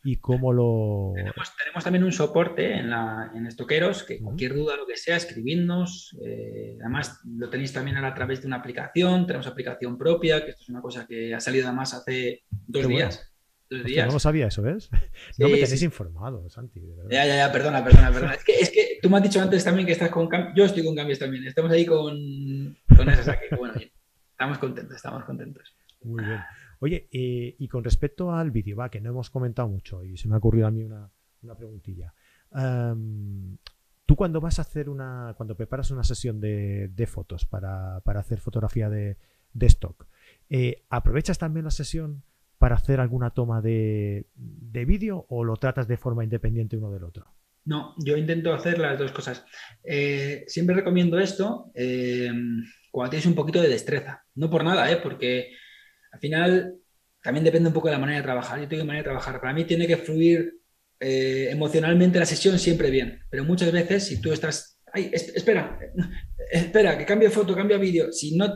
y cómo lo... Tenemos, también un soporte en, la, en Estoqueros, que cualquier duda, lo que sea, escribidnos. Eh, además, lo tenéis también a través de una aplicación, tenemos aplicación propia, que esto es una cosa que ha salido además hace dos días. Dos días. no lo sabía eso, ¿ves? No me tenéis informado, Santi. Ya, ya, ya, perdona, perdona, perdona. Es que, es que tú me has dicho antes también que estás con cambios. Yo estoy con cambios también. Estamos ahí con, con esas aquí. Bueno, estamos contentos, estamos contentos. Muy bien. Oye, eh, y con respecto al vídeo, va, que no hemos comentado mucho y se me ha ocurrido a mí una, una preguntilla. Tú cuando vas a hacer una, cuando preparas una sesión de, fotos para, hacer fotografía de, stock, eh, ¿aprovechas también la sesión para hacer alguna toma de, vídeo o lo tratas de forma independiente uno del otro? No, yo intento hacer las dos cosas. Eh, siempre recomiendo esto eh, cuando tienes un poquito de destreza. No por nada, porque al final también depende un poco de la manera de trabajar. Yo tengo manera de trabajar. Para mí tiene que fluir eh, emocionalmente la sesión siempre bien, pero muchas veces si tú estás, ay, espera, espera, que cambie foto, cambie vídeo, si no,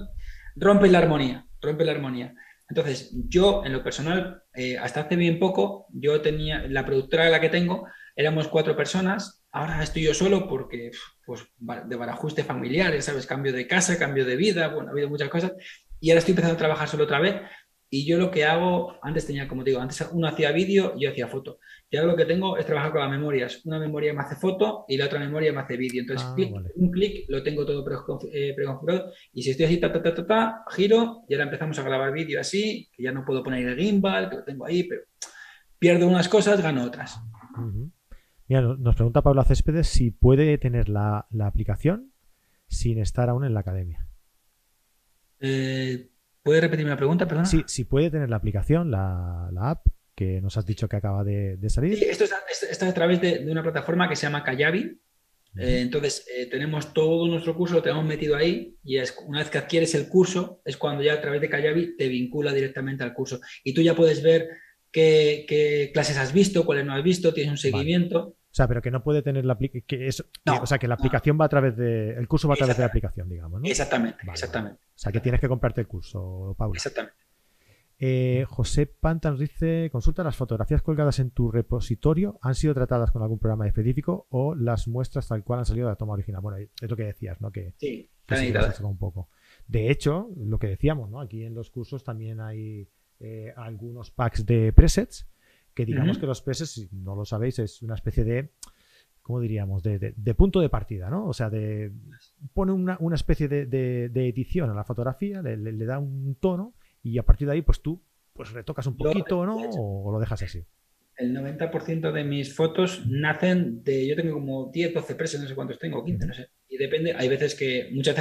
rompe la armonía, rompe la armonía. Entonces, yo en lo personal, eh, hasta hace bien poco, yo tenía, la productora la que tengo, éramos cuatro personas, ahora estoy yo solo porque, pues, de barajuste familiar, ¿sabes? Cambio de casa, cambio de vida, bueno, ha habido muchas cosas, y ahora estoy empezando a trabajar solo otra vez, y yo lo que hago, antes tenía, como te digo, antes uno hacía vídeo yo hacía foto. Y ahora lo que tengo es trabajar con las memorias. Una memoria me hace foto y la otra memoria me hace vídeo. Entonces, ah, un clic, lo tengo todo eh, preconfigurado. Y si estoy así, ta, ta, ta, ta, ta, giro y ahora empezamos a grabar vídeo así, que ya no puedo poner el gimbal, que lo tengo ahí, pero pierdo unas cosas, gano otras. Mira, nos pregunta Pablo Céspedes si puede tener la, la aplicación sin estar aún en la academia. Eh, ¿Puede repetirme la pregunta, perdón? Sí, si puede tener la aplicación, la, app, que nos has dicho que acaba de, salir. Sí, esto está, a través de, una plataforma que se llama Kayabi. Eh, entonces, eh, tenemos todo nuestro curso, lo tenemos metido ahí y es, una vez que adquieres el curso, es cuando ya a través de Kayabi te vincula directamente al curso. Y tú ya puedes ver qué, clases has visto, cuáles no has visto, tienes un seguimiento. O sea, pero que no puede tener la aplicación. O sea, que la aplicación va a través de. El curso va a través de la aplicación, digamos, ¿no? Exactamente, exactamente. O sea, que tienes que comprarte el curso, Paula. Exactamente. Eh, José Panta nos dice: consulta las fotografías colgadas en tu repositorio, ¿han sido tratadas con algún programa específico o las muestras tal cual han salido de la toma original? Bueno, es lo que decías, ¿no? Que, sí, un poco. De hecho, lo que decíamos, ¿no? Aquí en los cursos también hay eh, algunos packs de presets que digamos que los presets, si no lo sabéis, es una especie de, ¿cómo diríamos?, de, punto de partida, ¿no? O sea, de, pone una, especie de, edición a la fotografía, le, da un tono y a partir de ahí, pues tú pues retocas un poquito, ¿no? O, lo dejas así. El 90% de mis fotos nacen de, yo tengo como 10, 12 presets, no sé cuántos tengo, 15, no sé. Y depende, hay veces que, mucha,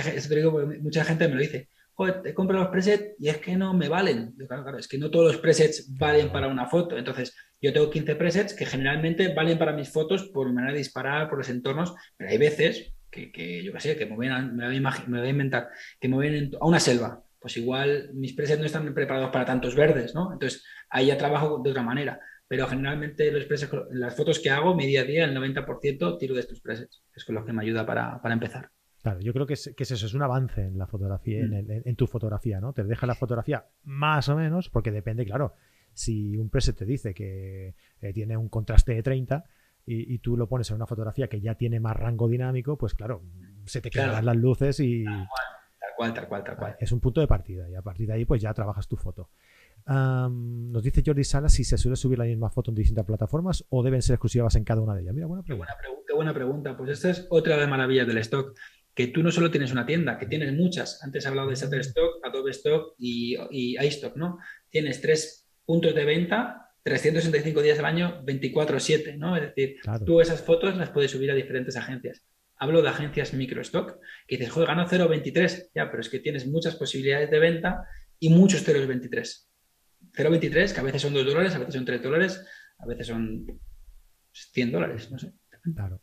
mucha gente me lo dice, joder, te compro los presets y es que no me valen. claro, claro, es que no todos los presets valen para una foto. Entonces, yo tengo 15 presets que generalmente valen para mis fotos por manera de disparar, por los entornos, pero hay veces que, yo qué sé, que me voy, a, me, voy a inventar, que me voy a una selva. Pues igual mis presets no están preparados para tantos verdes, ¿no? Entonces, ahí ya trabajo de otra manera. Pero generalmente los presets, las fotos que hago, mi día a día, el 90% tiro de estos presets, que es con lo que me ayuda para, para empezar. Claro, yo creo que es, eso, es un avance en la fotografía, mm. en, tu fotografía, ¿no? Te deja la fotografía más o menos, porque depende, claro, si un preset te dice que eh, tiene un contraste de 30 y, tú lo pones en una fotografía que ya tiene más rango dinámico, pues claro, se te quedan las luces y... Tal cual, tal cual, tal cual, Es un punto de partida y a partir de ahí pues ya trabajas tu foto. nos dice Jordi Salas si se suele subir la misma foto en distintas plataformas o deben ser exclusivas en cada una de ellas. Mira, buena pregunta. Qué buena, pregunta. Pues esta es otra de las maravillas del stock que tú no solo tienes una tienda, que tienes muchas. Antes he hablado de Shutterstock, Adobe Stock y, y iStock, ¿no? Tienes tres puntos de venta, 365 días al año, 24/7, ¿no? Es decir, tú esas fotos las puedes subir a diferentes agencias. Hablo de agencias microstock, que dices, joder, gano 0,23, ya, pero es que tienes muchas posibilidades de venta y muchos 0,23. 0,23, que a veces son 2 dólares, a veces son 3 dólares, a veces son 100 dólares, no sé. Claro.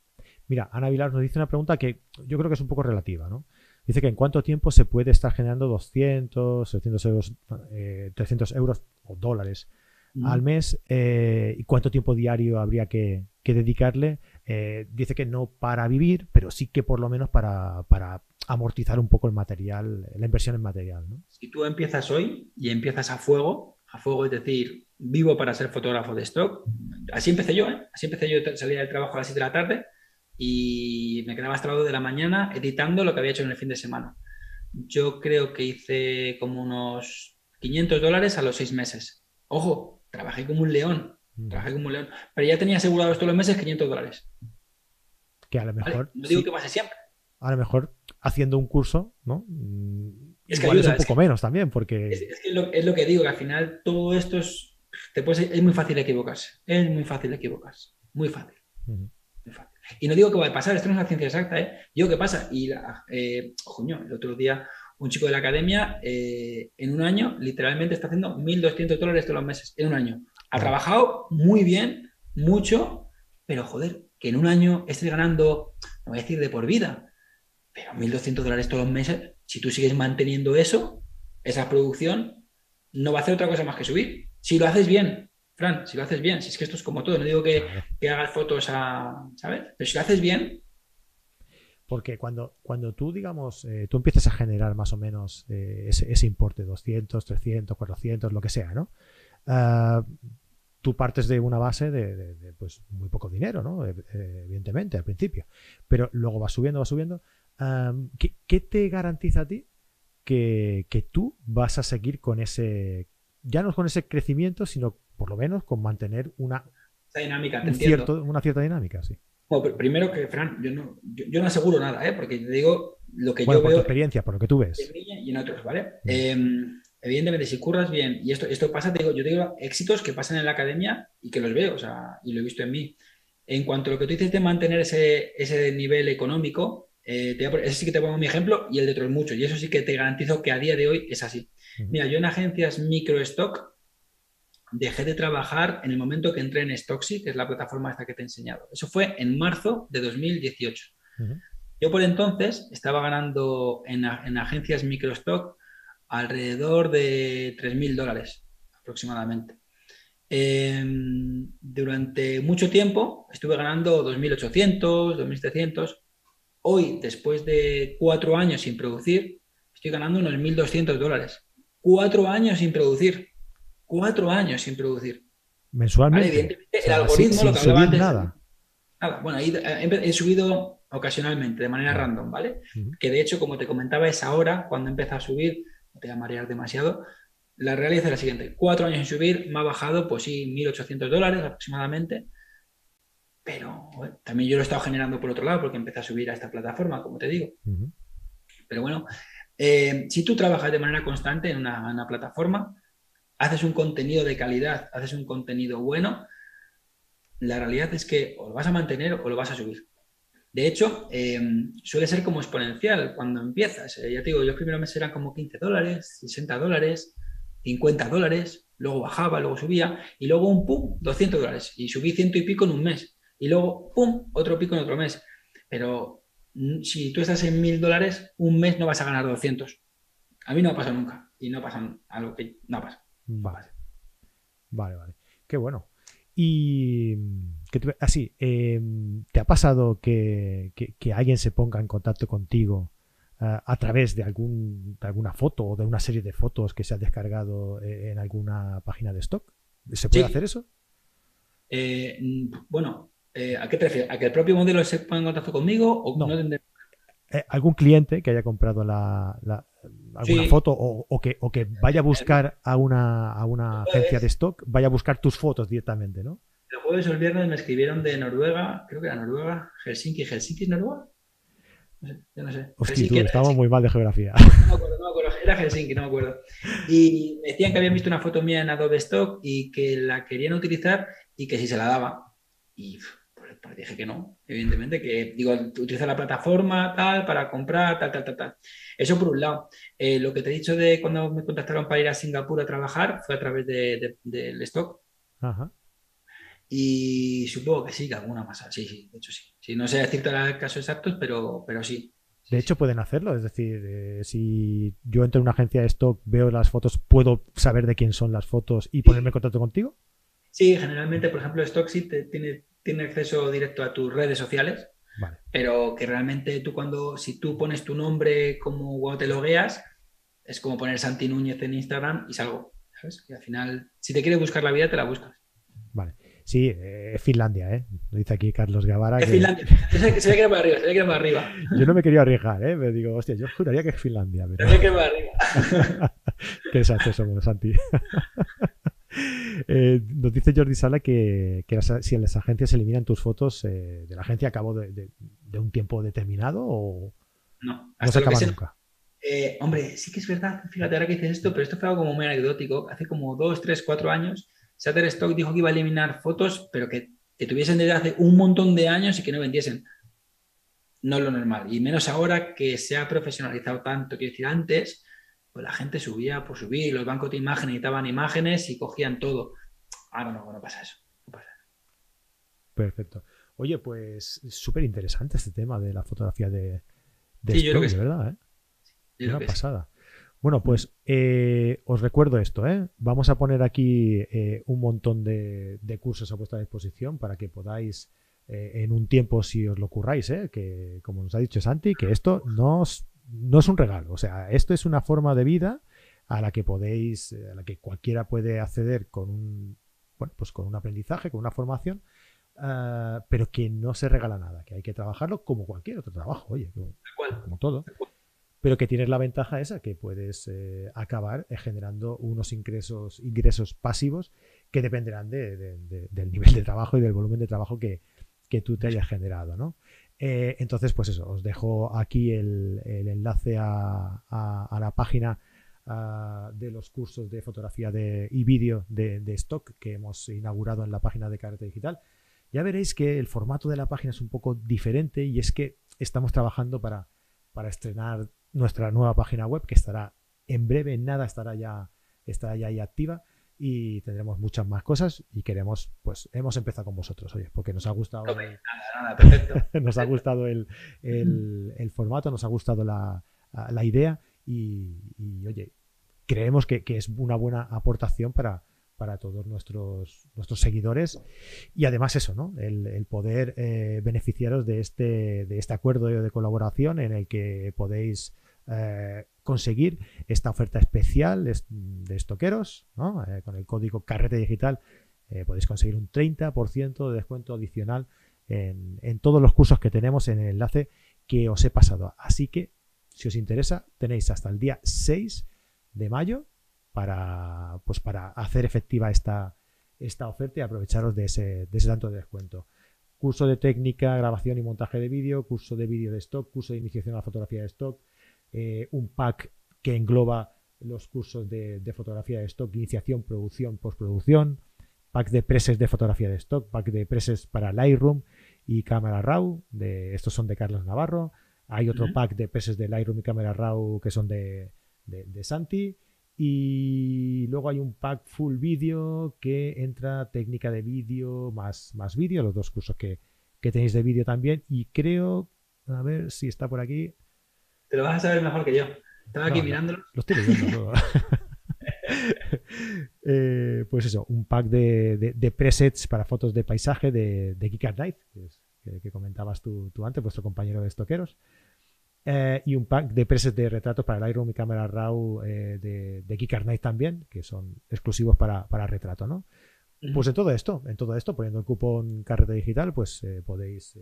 Mira, Ana Vilar nos dice una pregunta que yo creo que es un poco relativa, ¿no? Dice que en cuánto tiempo se puede estar generando 200, 300 euros, 300 eh, euros o dólares al mes eh, y cuánto tiempo diario habría que, dedicarle. Eh, dice que no para vivir, pero sí que por lo menos para, para, amortizar un poco el material, la inversión en material. Si tú empiezas hoy y empiezas a fuego, a fuego es decir, vivo para ser fotógrafo de stock, así empecé yo, así empecé yo, salía del trabajo a las 7 de la tarde y me quedaba hasta las 2 de la mañana editando lo que había hecho en el fin de semana. Yo creo que hice como unos 500 dólares a los seis meses. Ojo, trabajé como un león, trabajé como un león, pero ya tenía asegurados todos los meses 500 dólares. Que a lo mejor... No digo que pase siempre. A lo mejor haciendo un curso, ¿no? Es que Igual es un poco menos también, porque... Es, es, lo, que digo, que al final todo esto es... Te es muy fácil equivocarse, es muy fácil equivocarse, muy fácil. Muy fácil. Y no digo que va a pasar, esto no es una ciencia exacta, ¿eh? Digo que pasa. Y, la, eh, el otro día un chico de la academia eh, en un año literalmente está haciendo 1.200 dólares todos los meses, en un año. Ha trabajado muy bien, mucho, pero joder, que en un año estés ganando, no voy a decir de por vida, pero 1.200 dólares todos los meses, si tú sigues manteniendo eso, esa producción, no va a hacer otra cosa más que subir. Si lo haces bien, Fran, si lo haces bien, si es que esto es como todo, no digo que, que hagas fotos a, ¿sabes? Pero si lo haces bien, porque cuando, cuando tú, digamos, eh, tú empiezas a generar más o menos eh, ese, importe, 200, 300, 400, lo que sea, ¿no? Ah, tú partes de una base de, pues, muy poco dinero, ¿no? Eh, evidentemente, al principio. Pero luego va subiendo, va subiendo. ¿qué, te garantiza a ti que, tú vas a seguir con ese, ya no con ese crecimiento, sino por lo menos con mantener una, dinámica, una cierta dinámica, sí? Bueno, primero que, Fran, yo no, yo, no aseguro nada, ¿eh? porque te digo lo que yo por veo. Tu experiencia, por lo que tú ves. y en otros, ¿vale? Mm. Em, evidentemente, si curras bien, y esto, esto pasa, te digo, yo te digo éxitos que pasan en la academia y que los veo, o sea, y lo he visto en mí. En cuanto a lo que tú dices de mantener ese, ese nivel económico, eh, ese sí que te pongo mi ejemplo y el de otros muchos, y eso sí que te garantizo que a día de hoy es así. Mira, yo en agencias microstock dejé de trabajar en el momento que entré en Stocksy, que es la plataforma esta que te he enseñado. Eso fue en marzo de 2018. Yo por entonces estaba ganando en, agencias microstock alrededor de 3.000 dólares aproximadamente. Em, durante mucho tiempo estuve ganando 2.800, 2.700. Hoy, después de cuatro años sin producir, estoy ganando unos 1.200 dólares. Cuatro años sin producir cuatro años sin producir. Mensualmente. evidentemente, el algoritmo lo que hablaba antes. Nada. Nada, bueno, ahí he subido ocasionalmente, de manera random, ¿vale? Que de hecho, como te comentaba, es ahora cuando empieza a subir, te voy a marear demasiado. La realidad es la siguiente: cuatro años sin subir, me ha bajado, pues sí, 1.800 dólares aproximadamente. Pero también yo lo he estado generando por otro lado porque empecé a subir a esta plataforma, como te digo. Pero bueno, eh, si tú trabajas de manera constante en una plataforma, haces un contenido de calidad, haces un contenido bueno, la realidad es que o lo vas a mantener o lo vas a subir. De hecho, em, suele ser como exponencial cuando empiezas. Eh, ya te digo, yo primero me eran como 15 dólares, 60 dólares, 50 dólares, luego bajaba, luego subía, y luego un pum, 200 dólares. Y subí ciento y pico en un mes. Y luego, pum, otro pico en otro mes. Pero mm, si tú estás en 1000 dólares, un mes no vas a ganar 200. A mí no ha pasado nunca. Y no pasa algo que no pasa. Vale. Vale, vale. Qué bueno. Y así, em, ¿te ha pasado que, alguien se ponga en contacto contigo eh, a través de, algún, alguna foto o de una serie de fotos que se ha descargado eh, en alguna página de stock? ¿Se puede hacer eso? Eh, bueno, ¿a qué te refieres? ¿A que el propio modelo se ponga en contacto conmigo o no, algún cliente que haya comprado la, alguna foto o, que, o que vaya a buscar a una, a una agencia de stock, vaya a buscar tus fotos directamente, ¿no? Jueves o el viernes me escribieron de Noruega, creo que era Noruega, Helsinki, Helsinki es Noruega. No sé, yo no sé. Hostia, tú, estamos muy mal de geografía. No me acuerdo, no me acuerdo. Era Helsinki, no me acuerdo. Y me decían que habían visto una foto mía en Adobe Stock y que la querían utilizar y que si se la daba. Y pues dije que no, evidentemente, que digo, utiliza la plataforma tal para comprar, tal, tal, tal, tal. Eso por un lado. Eh, lo que te he dicho de cuando me contactaron para ir a Singapur a trabajar fue a través del de, stock. Ajá. Y supongo que sí, que alguna más. Sí, sí, de hecho sí. sí no sé decirte los casos exactos, pero, pero sí. De hecho, pueden hacerlo. Es decir, eh, si yo entro en una agencia de stock, veo las fotos, ¿puedo saber de quién son las fotos y ponerme en contacto contigo? Sí, generalmente, por ejemplo, Stocksit tiene tiene acceso directo a tus redes sociales, pero que realmente tú cuando, si tú pones tu nombre como cuando te logueas, es como poner Santi Núñez en Instagram y salgo, ¿sabes? Y al final, si te quieres buscar la vida, te la buscas. Vale. Sí, eh, Finlandia, ¿eh? Lo dice aquí Carlos Gavara. Es Finlandia. Se ve que era para arriba, se ve que era para arriba. Yo no me quería arriesgar, ¿eh? Me digo, hostia, yo juraría que es Finlandia. Pero... Se ve que para arriba. Qué exacto somos, Santi. Eh, nos dice Jordi Sala que, si en las agencias eliminan tus fotos eh, de la agencia a cabo de, un tiempo determinado o no, no se acaba nunca. Eh, hombre, sí que es verdad, fíjate ahora que dices esto, pero esto fue algo como muy anecdótico. Hace como dos, tres, cuatro años, Shutterstock dijo que iba a eliminar fotos, pero que, que tuviesen desde hace un montón de años y que no vendiesen. No es lo normal. Y menos ahora que se ha profesionalizado tanto. Quiero decir, antes pues la gente subía por subir, los bancos de imágenes necesitaban imágenes y cogían todo. Ahora no, no pasa eso. Perfecto. Oye, pues súper interesante este tema de la fotografía de, de ¿verdad? ¿eh? Una pasada. Bueno, pues eh, os recuerdo esto, ¿eh? Vamos a poner aquí eh, un montón de, cursos a vuestra disposición para que podáis en un tiempo, si os lo curráis, que como nos ha dicho Santi, que esto no os no es un regalo. O sea, esto es una forma de vida a la que podéis, a la que cualquiera puede acceder con un, bueno, pues con un aprendizaje, con una formación, ah, pero que no se regala nada, que hay que trabajarlo como cualquier otro trabajo, oye, como, todo. Pero que tienes la ventaja esa, que puedes eh, acabar generando unos ingresos, ingresos pasivos que dependerán del nivel de trabajo y del volumen de trabajo que, que tú te hayas generado, ¿no? Eh, entonces, pues eso, os dejo aquí el, enlace a, la página de los cursos de fotografía de, y vídeo de, stock que hemos inaugurado en la página de Carrete Digital. Ya veréis que el formato de la página es un poco diferente y es que estamos trabajando para, para estrenar nuestra nueva página web que estará en breve, en nada estará ya, estará ya ahí activa y tendremos muchas más cosas y queremos, pues hemos empezado con vosotros, oye, porque nos ha gustado, nos ha gustado el, formato, nos ha gustado la, idea y, oye, creemos que, es una buena aportación para, para todos nuestros, nuestros seguidores y además eso, ¿no? El, poder eh, beneficiaros de este, de este acuerdo de colaboración en el que podéis eh, conseguir esta oferta especial de estoqueros, eh, con el código carrete digital eh, podéis conseguir un 30% de descuento adicional en, todos los cursos que tenemos en el enlace que os he pasado. Así que, si os interesa, tenéis hasta el día 6 de mayo para, pues para hacer efectiva esta, oferta y aprovecharos de ese, de ese tanto de descuento. Curso de técnica, grabación y montaje de vídeo, curso de vídeo de stock, curso de iniciación a la fotografía de stock, eh, un pack que engloba los cursos de, fotografía de stock, iniciación, producción, postproducción, pack de presets de fotografía de stock, pack de presets para Lightroom y cámara RAW, de, estos son de Carlos Navarro. Hay otro pack de presets de Lightroom y cámara RAW que son de, Santi. Y luego hay un pack full vídeo que entra técnica de vídeo más, más vídeo, los dos cursos que, que tenéis de vídeo también. Y creo, a ver si está por aquí, te lo vas a saber mejor que yo. Estaba aquí mirándolo. Lo estoy leyendo todo. Eh, pues eso, un pack de, presets para fotos de paisaje de, de Geek Night, que, comentabas tú, antes, vuestro compañero de estoqueros. Eh, y un pack de presets de retratos para Lightroom y cámara RAW eh, de, de Geek Night también, que son exclusivos para, para retrato, ¿no? Pues en todo esto, en todo esto, poniendo el cupón carrete digital, pues podéis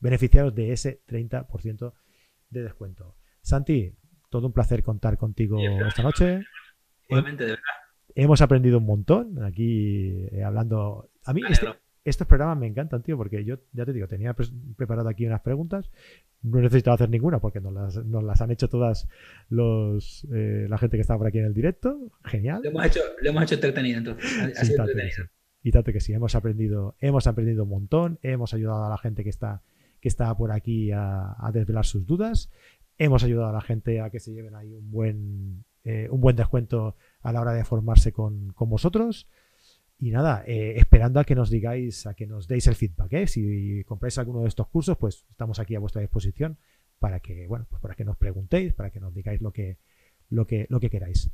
beneficiaros de ese 30% de descuento. Santi, todo un placer contar contigo esta noche. Igualmente, de verdad. Hemos aprendido un montón aquí eh, hablando. A mí este, estos programas me encantan, tío, porque yo ya te digo, tenía preparado aquí unas preguntas. No he necesitado hacer ninguna porque nos las, han hecho todas los eh, la gente que estaba por aquí en el directo. Genial. Lo hemos hecho, lo hemos hecho entretenido entonces. Y tanto que sí, hemos aprendido, hemos aprendido un montón, hemos ayudado a la gente que está que está por aquí a, desvelar sus dudas. Hemos ayudado a la gente a que se lleven ahí un buen, eh, un buen descuento a la hora de formarse con, vosotros. Y nada, eh, esperando a que nos digáis, a que nos deis el feedback. ¿eh? Si compráis alguno de estos cursos, pues estamos aquí a vuestra disposición para que, bueno, pues para que nos preguntéis, para que nos digáis lo que, lo que, lo que queráis.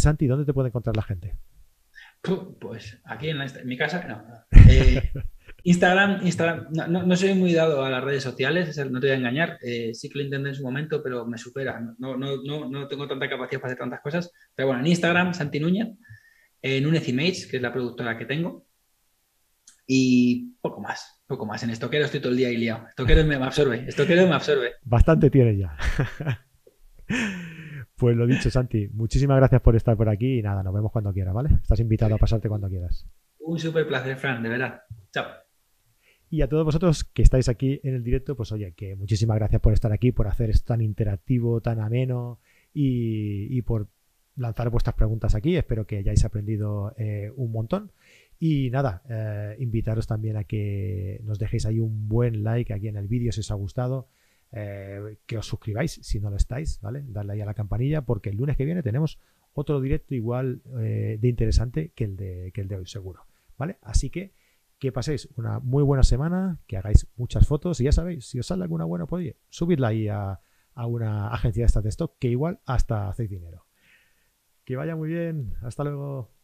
Santi, ¿dónde te puede encontrar la gente? Pues aquí en, mi casa, no. Instagram, Instagram no, soy muy dado a las redes sociales, no te voy a engañar. Eh, sí que lo intenté en su momento, pero me supera. No, no, tengo tanta capacidad para hacer tantas cosas. Pero bueno, en Instagram, Santi Núñez, en Núñez Image, que es la productora que tengo. Y poco más, poco más. En Estoquero estoy todo el día ahí liado. Estoquero me absorbe, Estoquero me absorbe. Bastante tiene ya. Pues lo dicho, Santi, muchísimas gracias por estar por aquí y nada, nos vemos cuando quieras, ¿vale? Estás invitado a pasarte cuando quieras. Un súper placer, Fran, de verdad. Chao. Y a todos vosotros que estáis aquí en el directo, pues oye, que muchísimas gracias por estar aquí, por hacer esto tan interactivo, tan ameno y, por lanzar vuestras preguntas aquí. Espero que hayáis aprendido eh, un montón. Y nada, eh, invitaros también a que nos dejéis ahí un buen like aquí en el vídeo si os ha gustado. Eh, que os suscribáis si no lo estáis, ¿vale? Darle ahí a la campanilla porque el lunes que viene tenemos otro directo igual de interesante que el de, que el de hoy, seguro, ¿vale? Así que que paséis una muy buena semana, que hagáis muchas fotos y ya sabéis, si os sale alguna buena, pues subidla ahí a, a una agencia de estas de stock que igual hasta hacéis dinero. Que vaya muy bien, hasta luego.